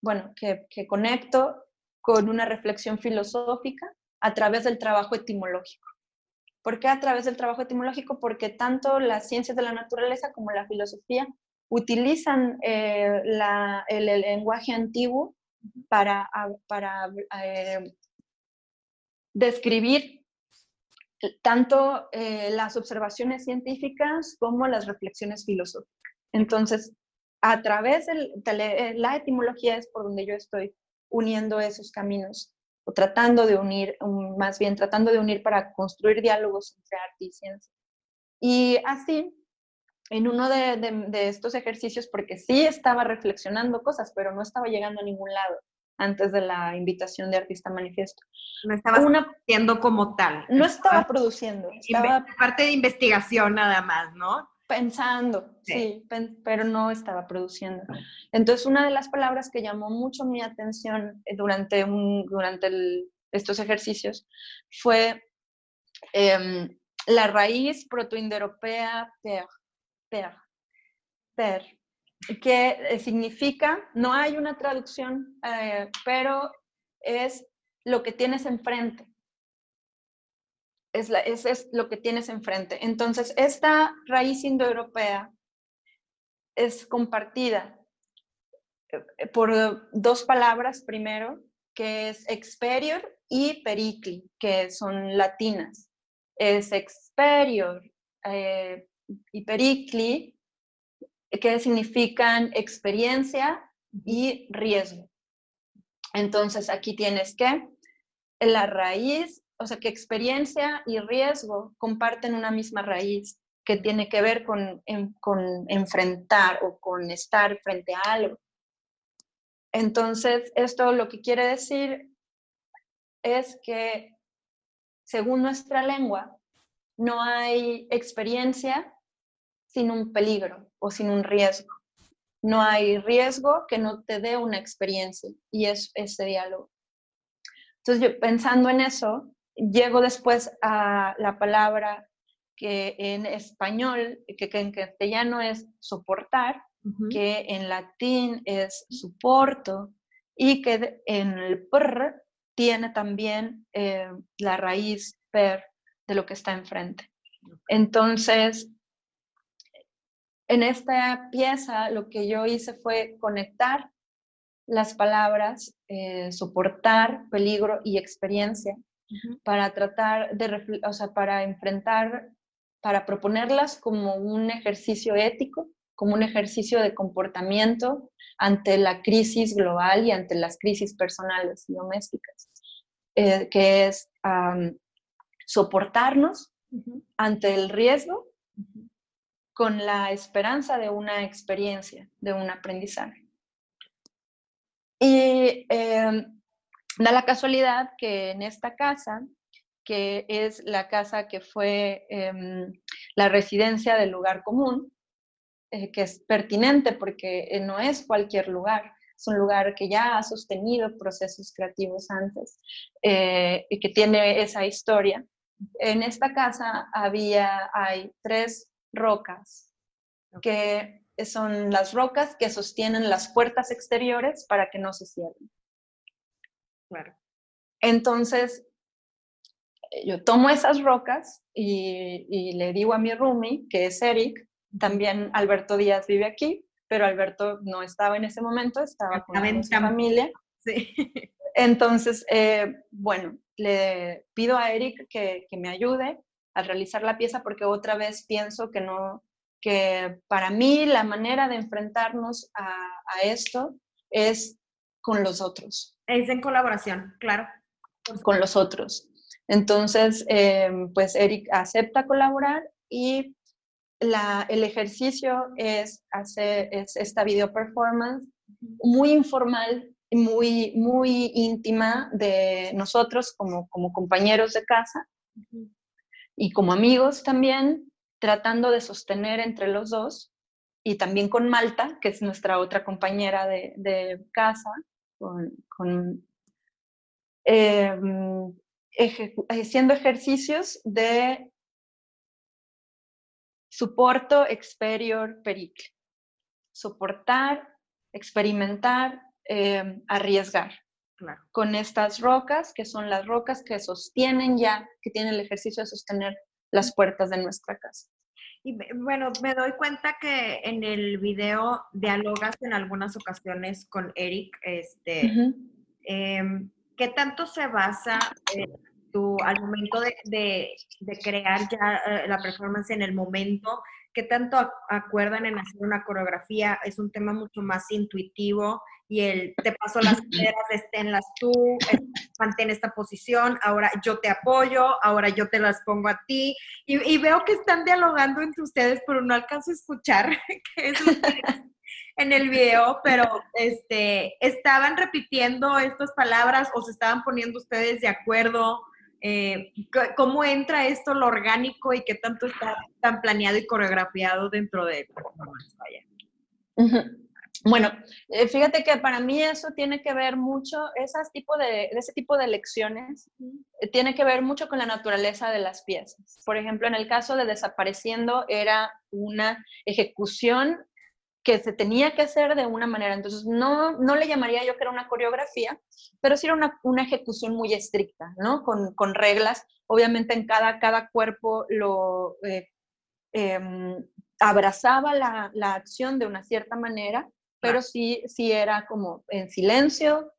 bueno, que, que conecto con una reflexión filosófica a través del trabajo etimológico. ¿Por qué a través del trabajo etimológico? Porque tanto las ciencias de la naturaleza como la filosofía utilizan eh, el, lenguaje antiguo para, para eh, describir tanto eh, las observaciones científicas como las reflexiones filosóficas. Entonces, a través de la etimología es por donde yo estoy uniendo esos caminos o tratando de unir, más bien tratando de unir para construir diálogos entre arte y ciencia. Y así, en uno de estos ejercicios, porque sí estaba reflexionando cosas, pero no estaba llegando a ningún lado, antes de la invitación de Artista Manifiesto. No estaba produciendo como tal. No estaba, produciendo. Estaba parte de investigación nada más, ¿no? Pensando, sí, pero no estaba produciendo. Entonces, una de las palabras que llamó mucho mi atención eh, durante, un, durante estos ejercicios fue em, la raíz protoindoeuropea per, per, per, que eh, significa, no hay una traducción, eh, pero es lo que tienes enfrente. Es, lo que tienes enfrente. Entonces, esta raíz indoeuropea es compartida eh, por dos palabras primero, que es experior y pericli, que son latinas. Es experior y pericli que significan experiencia y riesgo. Entonces, aquí tienes que la raíz, o sea, que experiencia y riesgo comparten una misma raíz que tiene que ver con, con enfrentar o con estar frente a algo. Entonces, esto lo que quiere decir es que, según nuestra lengua, no hay experiencia sin un peligro o sin un riesgo. No hay riesgo que no te dé una experiencia y es ese diálogo. Entonces, yo pensando en eso, llego después a la palabra que en español, que, en castellano es soportar, que en latín es soporto y que en el per tiene también eh, la raíz per de lo que está enfrente. Entonces, en esta pieza lo que yo hice fue conectar las palabras eh, soportar, peligro y experiencia para tratar de, o sea, para enfrentar para proponerlas como un ejercicio ético, como un ejercicio de comportamiento ante la crisis global y ante las crisis personales y domésticas, eh, que es soportarnos ante el riesgo con la esperanza de una experiencia, de un aprendizaje. Y em, da la casualidad que en esta casa, que es la casa que fue em, la residencia del lugar común, eh, que es pertinente porque eh, no es cualquier lugar, es un lugar que ya ha sostenido procesos creativos antes eh, y que tiene esa historia. En esta casa había, hay tres rocas que son las rocas que sostienen las puertas exteriores para que no se cierren. Claro. Entonces, yo tomo esas rocas y, le digo a mi roomie, que es Eric, también Alberto Díaz vive aquí, pero Alberto no estaba en ese momento, estaba con su familia. Sí. Entonces, eh, bueno, le pido a Eric que, me ayude a realizar la pieza porque otra vez pienso que no, que para mí la manera de enfrentarnos a, esto es con los otros. Es en colaboración, claro. Con los otros. Entonces, eh, pues Eric acepta colaborar y la, el ejercicio es hacer es esta video performance muy informal, muy, muy íntima de nosotros como, como compañeros de casa y como amigos también, tratando de sostener entre los dos y también con Malta, que es nuestra otra compañera de, casa, em, haciendo ejercicios de soporto, exterior, pericle. Soportar, experimentar, em, arriesgar. Con estas rocas, que son las rocas que sostienen ya, que tienen el ejercicio de sostener las puertas de nuestra casa. Y bueno, me doy cuenta que en el video dialogas en algunas ocasiones con Eric, este, em, ¿qué tanto se basa tu, al momento de, crear ya eh, la performance en el momento, qué tanto acuerdan en hacer una coreografía? Es un tema mucho más intuitivo y el te paso las piedras, esténlas tú, mantén esta posición, ahora yo te apoyo, ahora yo te las pongo a ti. Y, veo que están dialogando entre ustedes, pero no alcanzo a escuchar qué es en el video, pero este, estaban repitiendo estas palabras o se estaban poniendo ustedes de acuerdo. Eh, ¿Cómo entra esto lo orgánico y qué tanto está tan planeado y coreografiado dentro de Vaya. Bueno, eh, fíjate que para mí eso tiene que ver mucho, esas tipo de, ese tipo de lecciones, eh, tiene que ver mucho con la naturaleza de las piezas. Por ejemplo, en el caso de Desapareciendo era una ejecución que se tenía que hacer de una manera. Entonces, no, no le llamaría yo que era una coreografía, pero sí era una, una ejecución muy estricta, ¿no? Con, con, reglas. Obviamente en cada, cada cuerpo lo eh, em, abrazaba la, la, acción de una cierta manera, pero sí, sí era como en silencio.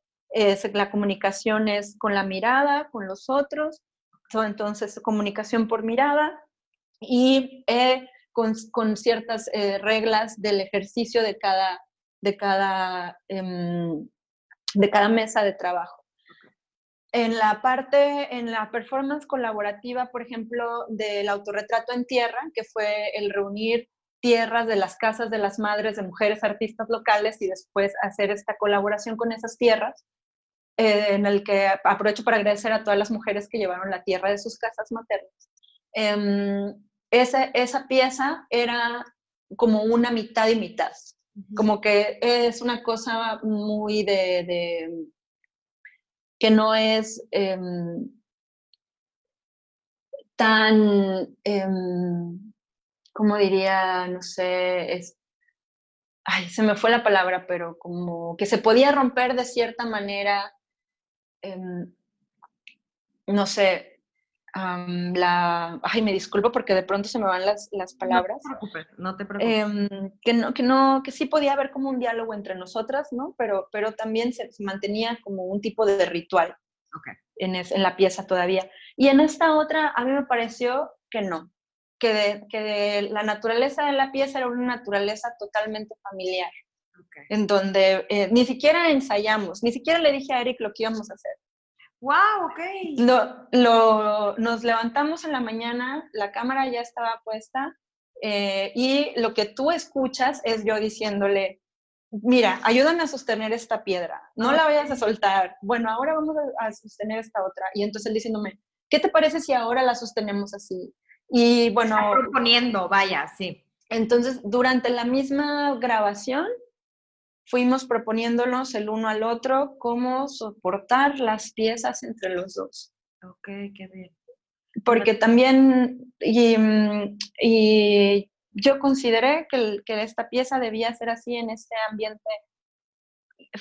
la comunicación es con la mirada, con los otros. Entonces, comunicación por mirada. Y eh, con, ciertas eh, reglas del ejercicio de cada, de, cada, em, de cada mesa de trabajo. En la parte, en la performance colaborativa, por ejemplo, del autorretrato en tierra, que fue el reunir tierras de las casas de las madres de mujeres artistas locales y después hacer esta colaboración con esas tierras, eh, en el que aprovecho para agradecer a todas las mujeres que llevaron la tierra de sus casas maternas. Em, esa, pieza era como una mitad y mitad, como que es una cosa muy de, que no es em, tan, em, como diría, no sé, es, ay, se me fue la palabra, pero como que se podía romper de cierta manera, em, no sé, la, ay, me disculpo porque de pronto se me van las, las palabras. No te preocupes, no te preocupes. Em, que, no, que, no, que sí podía haber como un diálogo entre nosotras, ¿no? Pero, pero también se, mantenía como un tipo de ritual en, en la pieza todavía. Y en esta otra, a mí me pareció que no, que, que la naturaleza de la pieza era una naturaleza totalmente familiar, en donde eh, ni siquiera ensayamos, ni siquiera le dije a Eric lo que íbamos a hacer. ¡Wow! Ok. Lo, lo, nos levantamos en la mañana, la cámara ya estaba puesta eh, y lo que tú escuchas es yo diciéndole, mira, ayúdame a sostener esta piedra, no la vayas a soltar. Bueno, ahora vamos a, sostener esta otra. Y entonces él diciéndome, ¿qué te parece si ahora la sostenemos así? Y bueno... proponiendo, vaya, sí. Entonces, durante la misma grabación, fuimos proponiéndonos el uno al otro cómo soportar las piezas entre los dos. Ok, qué bien. Porque también, y, y yo consideré que, que, esta pieza debía ser así en este ambiente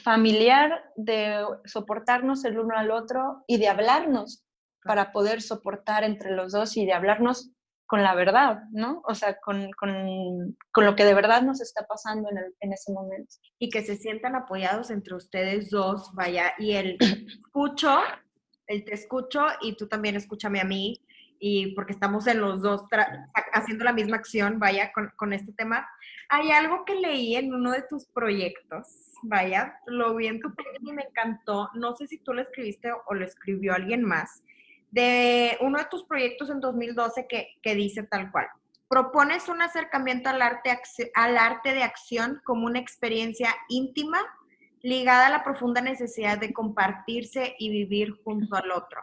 familiar, de soportarnos el uno al otro y de hablarnos para poder soportar entre los dos y de hablarnos con la verdad, ¿no? O sea, con, con, con lo que de verdad nos está pasando en, el, en, ese momento. Y que se sientan apoyados entre ustedes dos, vaya, y el escucho, el te escucho y tú también escúchame a mí, y porque estamos en los dos haciendo la misma acción, vaya, con, con este tema. Hay algo que leí en uno de tus proyectos, vaya, lo vi en tu página y me encantó, no sé si tú lo escribiste o lo escribió alguien más, de uno de tus proyectos en 2012 que, que dice tal cual. Propones un acercamiento al arte, al arte de acción como una experiencia íntima ligada a la profunda necesidad de compartirse y vivir junto al otro.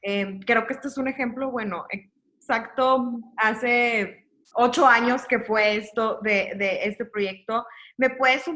Eh, creo que este es un ejemplo, bueno, exacto, hace ocho años que fue esto de, de este proyecto. ¿Me puedes eh,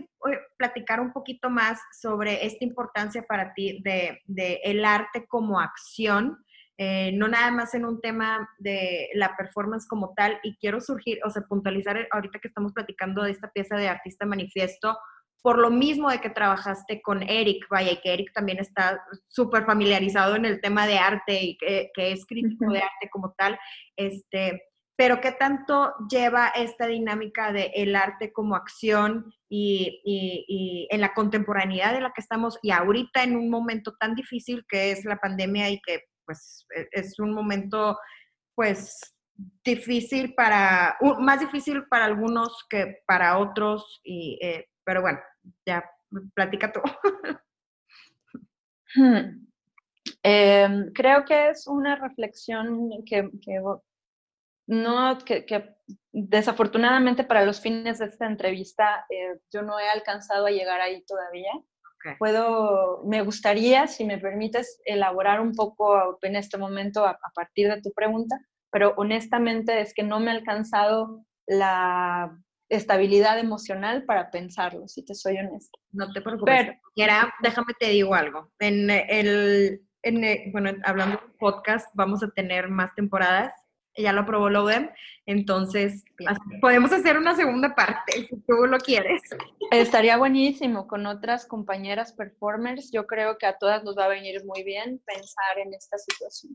platicar un poquito más sobre esta importancia para ti de, de el arte como acción? Eh, no nada más en un tema de la performance como tal, y quiero surgir, o sea, puntualizar ahorita que estamos platicando de esta pieza de artista manifiesto, por lo mismo de que trabajaste con Eric, vaya, y que Eric también está súper familiarizado en el tema de arte y que, es crítico de arte como tal, este, pero qué tanto lleva esta dinámica de el arte como acción y, y, en la contemporaneidad de la que estamos y ahorita en un momento tan difícil que es la pandemia y que pues e, es un momento pues difícil para, más difícil para algunos que para otros, y, eh, pero bueno, ya platica tú. Hmm. Em, creo que es una reflexión que, no, que, desafortunadamente para los fines de esta entrevista eh, yo no he alcanzado a llegar ahí todavía. Puedo, me gustaría, si me permites, elaborar un poco en este momento a, partir de tu pregunta, pero honestamente es que no me ha alcanzado la estabilidad emocional para pensarlo, si te soy honesta. No te preocupes. Pero, déjame te digo algo. En el, en bueno, hablando de podcast, vamos a tener más temporadas ya lo aprobó Logan, entonces podemos hacer una segunda parte si tú lo quieres. Estaría buenísimo con otras compañeras performers, yo creo que a todas nos va a venir muy bien pensar en esta situación.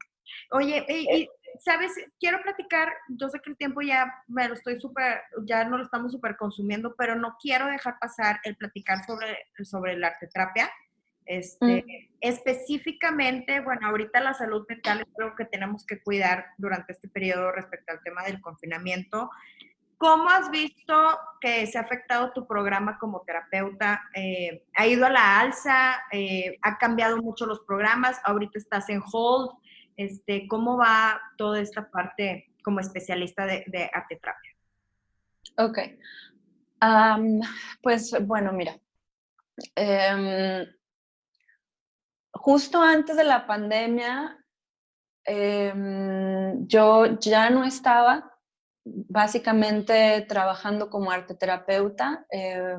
Oye, y, eh. sabes, quiero platicar, yo sé que el tiempo ya me lo estoy súper, ya no lo estamos súper consumiendo, pero no quiero dejar pasar el platicar sobre, sobre la arteterapia este, mm. Específicamente, bueno, ahorita la salud mental es algo que tenemos que cuidar durante este periodo respecto al tema del confinamiento. ¿Cómo has visto que se ha afectado tu programa como terapeuta? Eh, ¿Ha ido a la alza? Eh, ¿Ha cambiado mucho los programas? Ahorita estás en hold. Este, ¿Cómo va toda esta parte como especialista de, de arte terapia? Ok. pues bueno, mira. Em, justo antes de la pandemia, em, yo ya no estaba básicamente trabajando como arteterapeuta. Eh,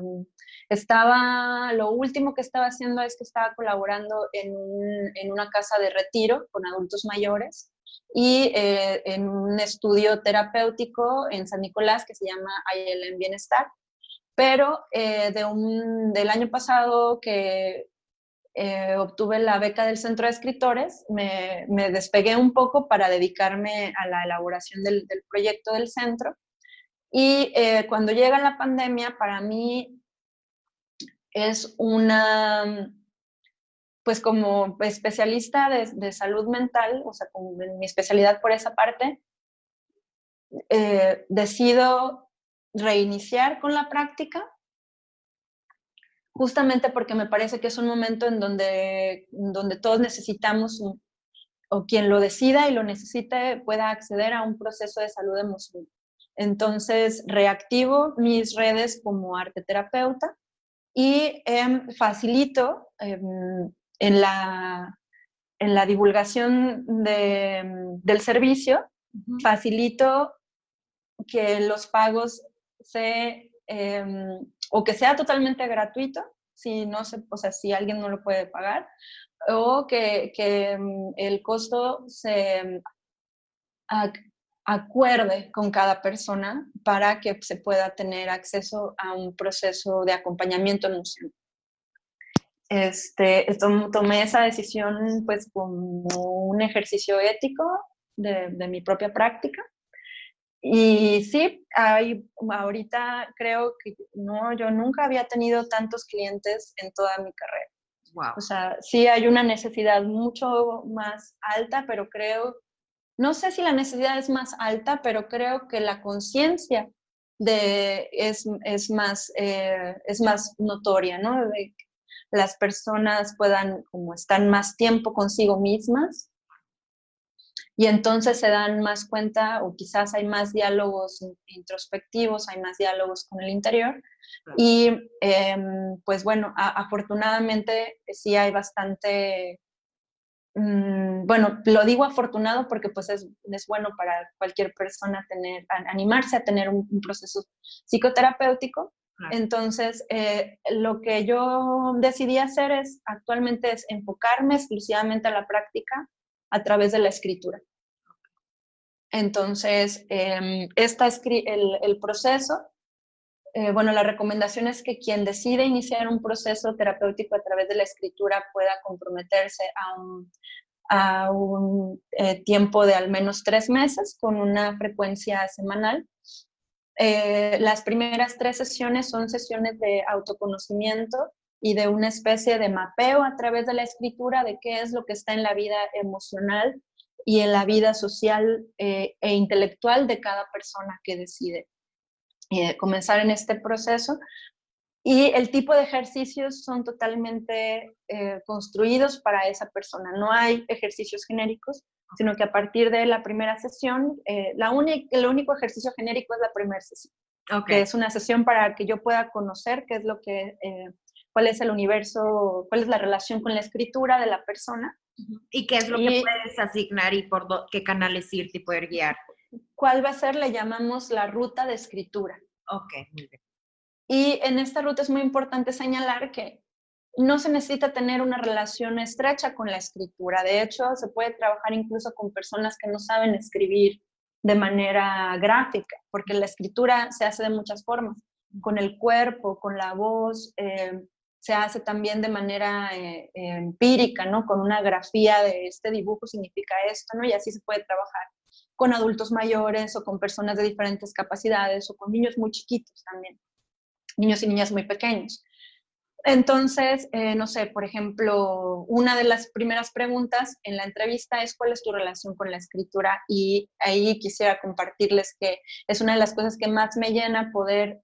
estaba, lo último que estaba haciendo es que estaba colaborando en, una casa de retiro con adultos mayores y eh, en un estudio terapéutico en San Nicolás que se llama Ayala en Bienestar. Pero eh, de un, del año pasado que eh, obtuve la beca del Centro de Escritores, me, despegué un poco para dedicarme a la elaboración del, proyecto del centro. Y eh, cuando llega la pandemia, para mí es una, pues como especialista de, salud mental, o sea, como mi especialidad por esa parte, eh, decido reiniciar con la práctica, justamente porque me parece que es un momento en donde, donde todos necesitamos, o quien lo decida y lo necesite, pueda acceder a un proceso de salud emocional. Entonces, reactivo mis redes como arte terapeuta y em, facilito em, en, la, en la divulgación del servicio, facilito que los pagos se, em, o que sea totalmente gratuito, si, no se, o sea, si alguien no lo puede pagar, o que, que el costo se acuerde con cada persona para que se pueda tener acceso a un proceso de acompañamiento emocional. Este, tomé esa decisión pues como un ejercicio ético de, de mi propia práctica. Y sí, hay, ahorita creo que no, yo nunca había tenido tantos clientes en toda mi carrera. Wow. O sea, sí hay una necesidad mucho más alta, pero creo no sé si la necesidad es más alta, pero creo que la conciencia de es, es más, eh, es más notoria, ¿no? De que las personas puedan como estar más tiempo consigo mismas y entonces se dan más cuenta o quizás hay más diálogos introspectivos, hay más diálogos con el interior. Y em, pues bueno, afortunadamente sí hay bastante Mm, bueno, lo digo afortunado porque pues es, es, bueno para cualquier persona tener, animarse a tener un, proceso psicoterapéutico. Entonces, eh, lo que yo decidí hacer es actualmente es enfocarme exclusivamente a la práctica a través de la escritura. Entonces, eh, esta, el, el proceso eh, bueno, la recomendación es que quien decide iniciar un proceso terapéutico a través de la escritura pueda comprometerse a un, eh, tiempo de al menos tres meses con una frecuencia semanal. Eh, las primeras tres sesiones son sesiones de autoconocimiento y de una especie de mapeo a través de la escritura de qué es lo que está en la vida emocional y en la vida social e intelectual de cada persona que decide eh, comenzar en este proceso. Y el tipo de ejercicios son totalmente eh, construidos para esa persona. No hay ejercicios genéricos, sino que a partir de la primera sesión, eh, la el único ejercicio genérico es la primera sesión. Que es una sesión para que yo pueda conocer qué es lo que, cuál es el universo, cuál es la relación con la escritura de la persona. ¿Y qué es lo que puedes asignar y por qué canales irte y poder guiar? ¿Cuál va a ser? Le llamamos la ruta de escritura. Ok, muy bien. Y en esta ruta es muy importante señalar que no se necesita tener una relación estrecha con la escritura. De hecho, se puede trabajar incluso con personas que no saben escribir de manera gráfica, porque la escritura se hace de muchas formas, con el cuerpo, con la voz, eh, se hace también de manera eh, empírica, ¿no? Con una grafía de este dibujo significa esto, ¿no? Y así se puede trabajar con adultos mayores o con personas de diferentes capacidades o con niños muy chiquitos también, niños y niñas muy pequeños. Entonces, eh, no sé, por ejemplo, una de las primeras preguntas en la entrevista es cuál es tu relación con la escritura y ahí quisiera compartirles que es una de las cosas que más me llena poder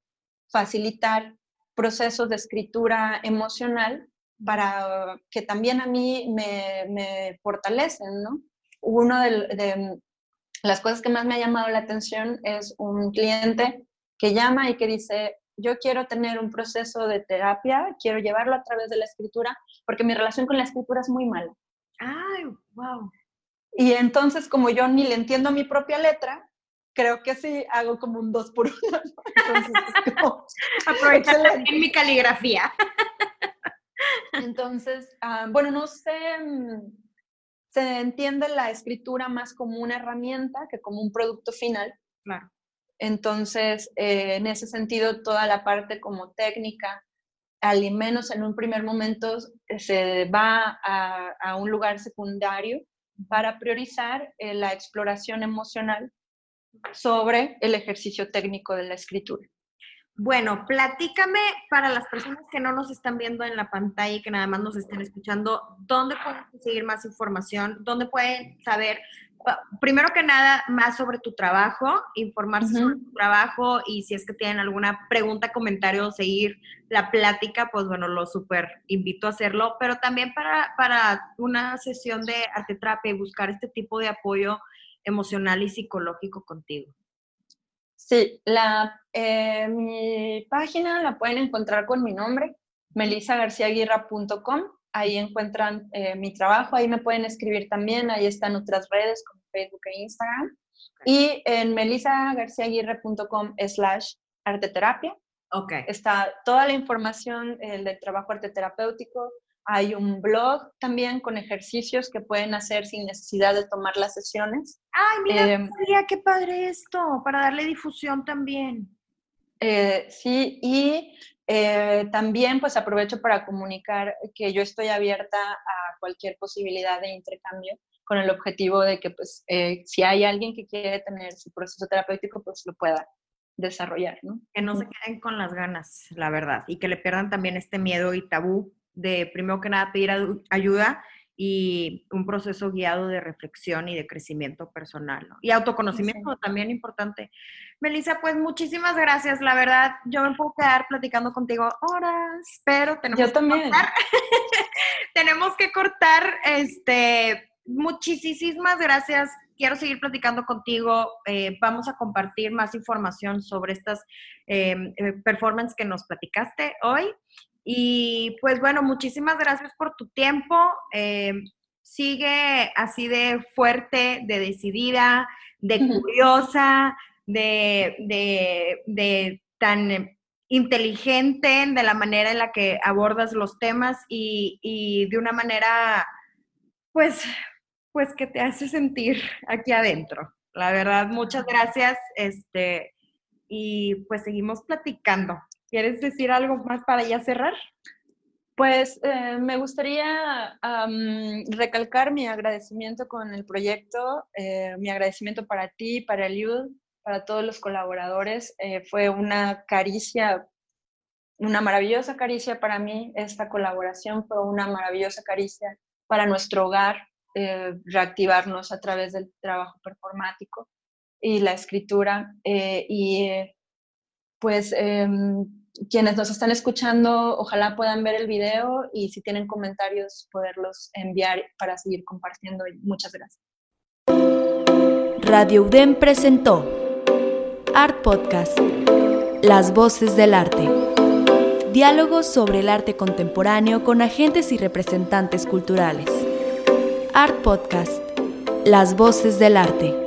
facilitar procesos de escritura emocional para que también a mí me, me fortalecen, ¿no? Uno de, las cosas que más me ha llamado la atención es un cliente que llama y que dice, yo quiero tener un proceso de terapia, quiero llevarlo a través de la escritura, porque mi relación con la escritura es muy mala. Ay, wow. Y entonces, como yo ni le entiendo a mi propia letra, creo que sí hago como un dos por uno. Entonces, en mi caligrafía. Entonces, ah, bueno, no sé, mm, se entiende la escritura más como una herramienta que como un producto final. Claro. Entonces, eh, en ese sentido, toda la parte como técnica, al menos en un primer momento, se va a, un lugar secundario para priorizar eh, la exploración emocional sobre el ejercicio técnico de la escritura. bueno, platícame para las personas que no nos están viendo en la pantalla y que nada más nos estén escuchando, ¿dónde pueden conseguir más información? ¿Dónde pueden saber, primero que nada, más sobre tu trabajo, informarse sobre tu trabajo y si es que tienen alguna pregunta, comentario o seguir la plática, pues bueno, lo súper invito a hacerlo, pero también para, para una sesión de arteterapia y buscar este tipo de apoyo emocional y psicológico contigo. Sí, la, eh, mi página la pueden encontrar con mi nombre, melisagarciaguirra.com. Ahí encuentran eh, mi trabajo, ahí me pueden escribir también, ahí están otras redes como Facebook e Instagram. Y en melisagarciaguirre.com slash arteterapia. Okay. Está toda la información eh, del trabajo arteterapéutico, hay un blog también con ejercicios que pueden hacer sin necesidad de tomar las sesiones. Ay, mira, eh, qué padre esto, para darle difusión también. Eh, sí, y eh, también pues aprovecho para comunicar que yo estoy abierta a cualquier posibilidad de intercambio con el objetivo de que pues si hay alguien que quiere tener su proceso terapéutico pues lo pueda desarrollar, ¿no? Que no se queden con las ganas, la verdad, y que le pierdan también este miedo y tabú de primero que nada pedir ayuda y un proceso guiado de reflexión y de crecimiento personal. Y autoconocimiento también importante. Melissa, pues muchísimas gracias. La verdad, yo me puedo quedar platicando contigo horas, pero tenemos yo también. que cortar. tenemos que cortar. Este, muchísimas gracias. Quiero seguir platicando contigo. Eh, vamos a compartir más información sobre estas eh, eh, performances que nos platicaste hoy. Y pues bueno, muchísimas gracias por tu tiempo. Eh, sigue así de fuerte, de decidida, de curiosa, de, de, tan inteligente de la manera en la que abordas los temas y, y, de una manera, pues, pues que te hace sentir aquí adentro. La verdad, muchas gracias. Este, y pues seguimos platicando. ¿Quieres decir algo más para ya cerrar? Pues eh, me gustaría recalcar mi agradecimiento con el proyecto, eh, mi agradecimiento para ti, para Eliud, para todos los colaboradores. Eh, fue una caricia, una maravillosa caricia para mí. Esta colaboración fue una maravillosa caricia para nuestro hogar, reactivarnos a través del trabajo performático y la escritura. y pues em, quienes nos están escuchando, ojalá puedan ver el video y si tienen comentarios, poderlos enviar para seguir compartiendo. Muchas gracias. Radio UDEM presentó Art Podcast, Las Voces del Arte. Diálogos sobre el arte contemporáneo con agentes y representantes culturales. Art Podcast, Las Voces del Arte.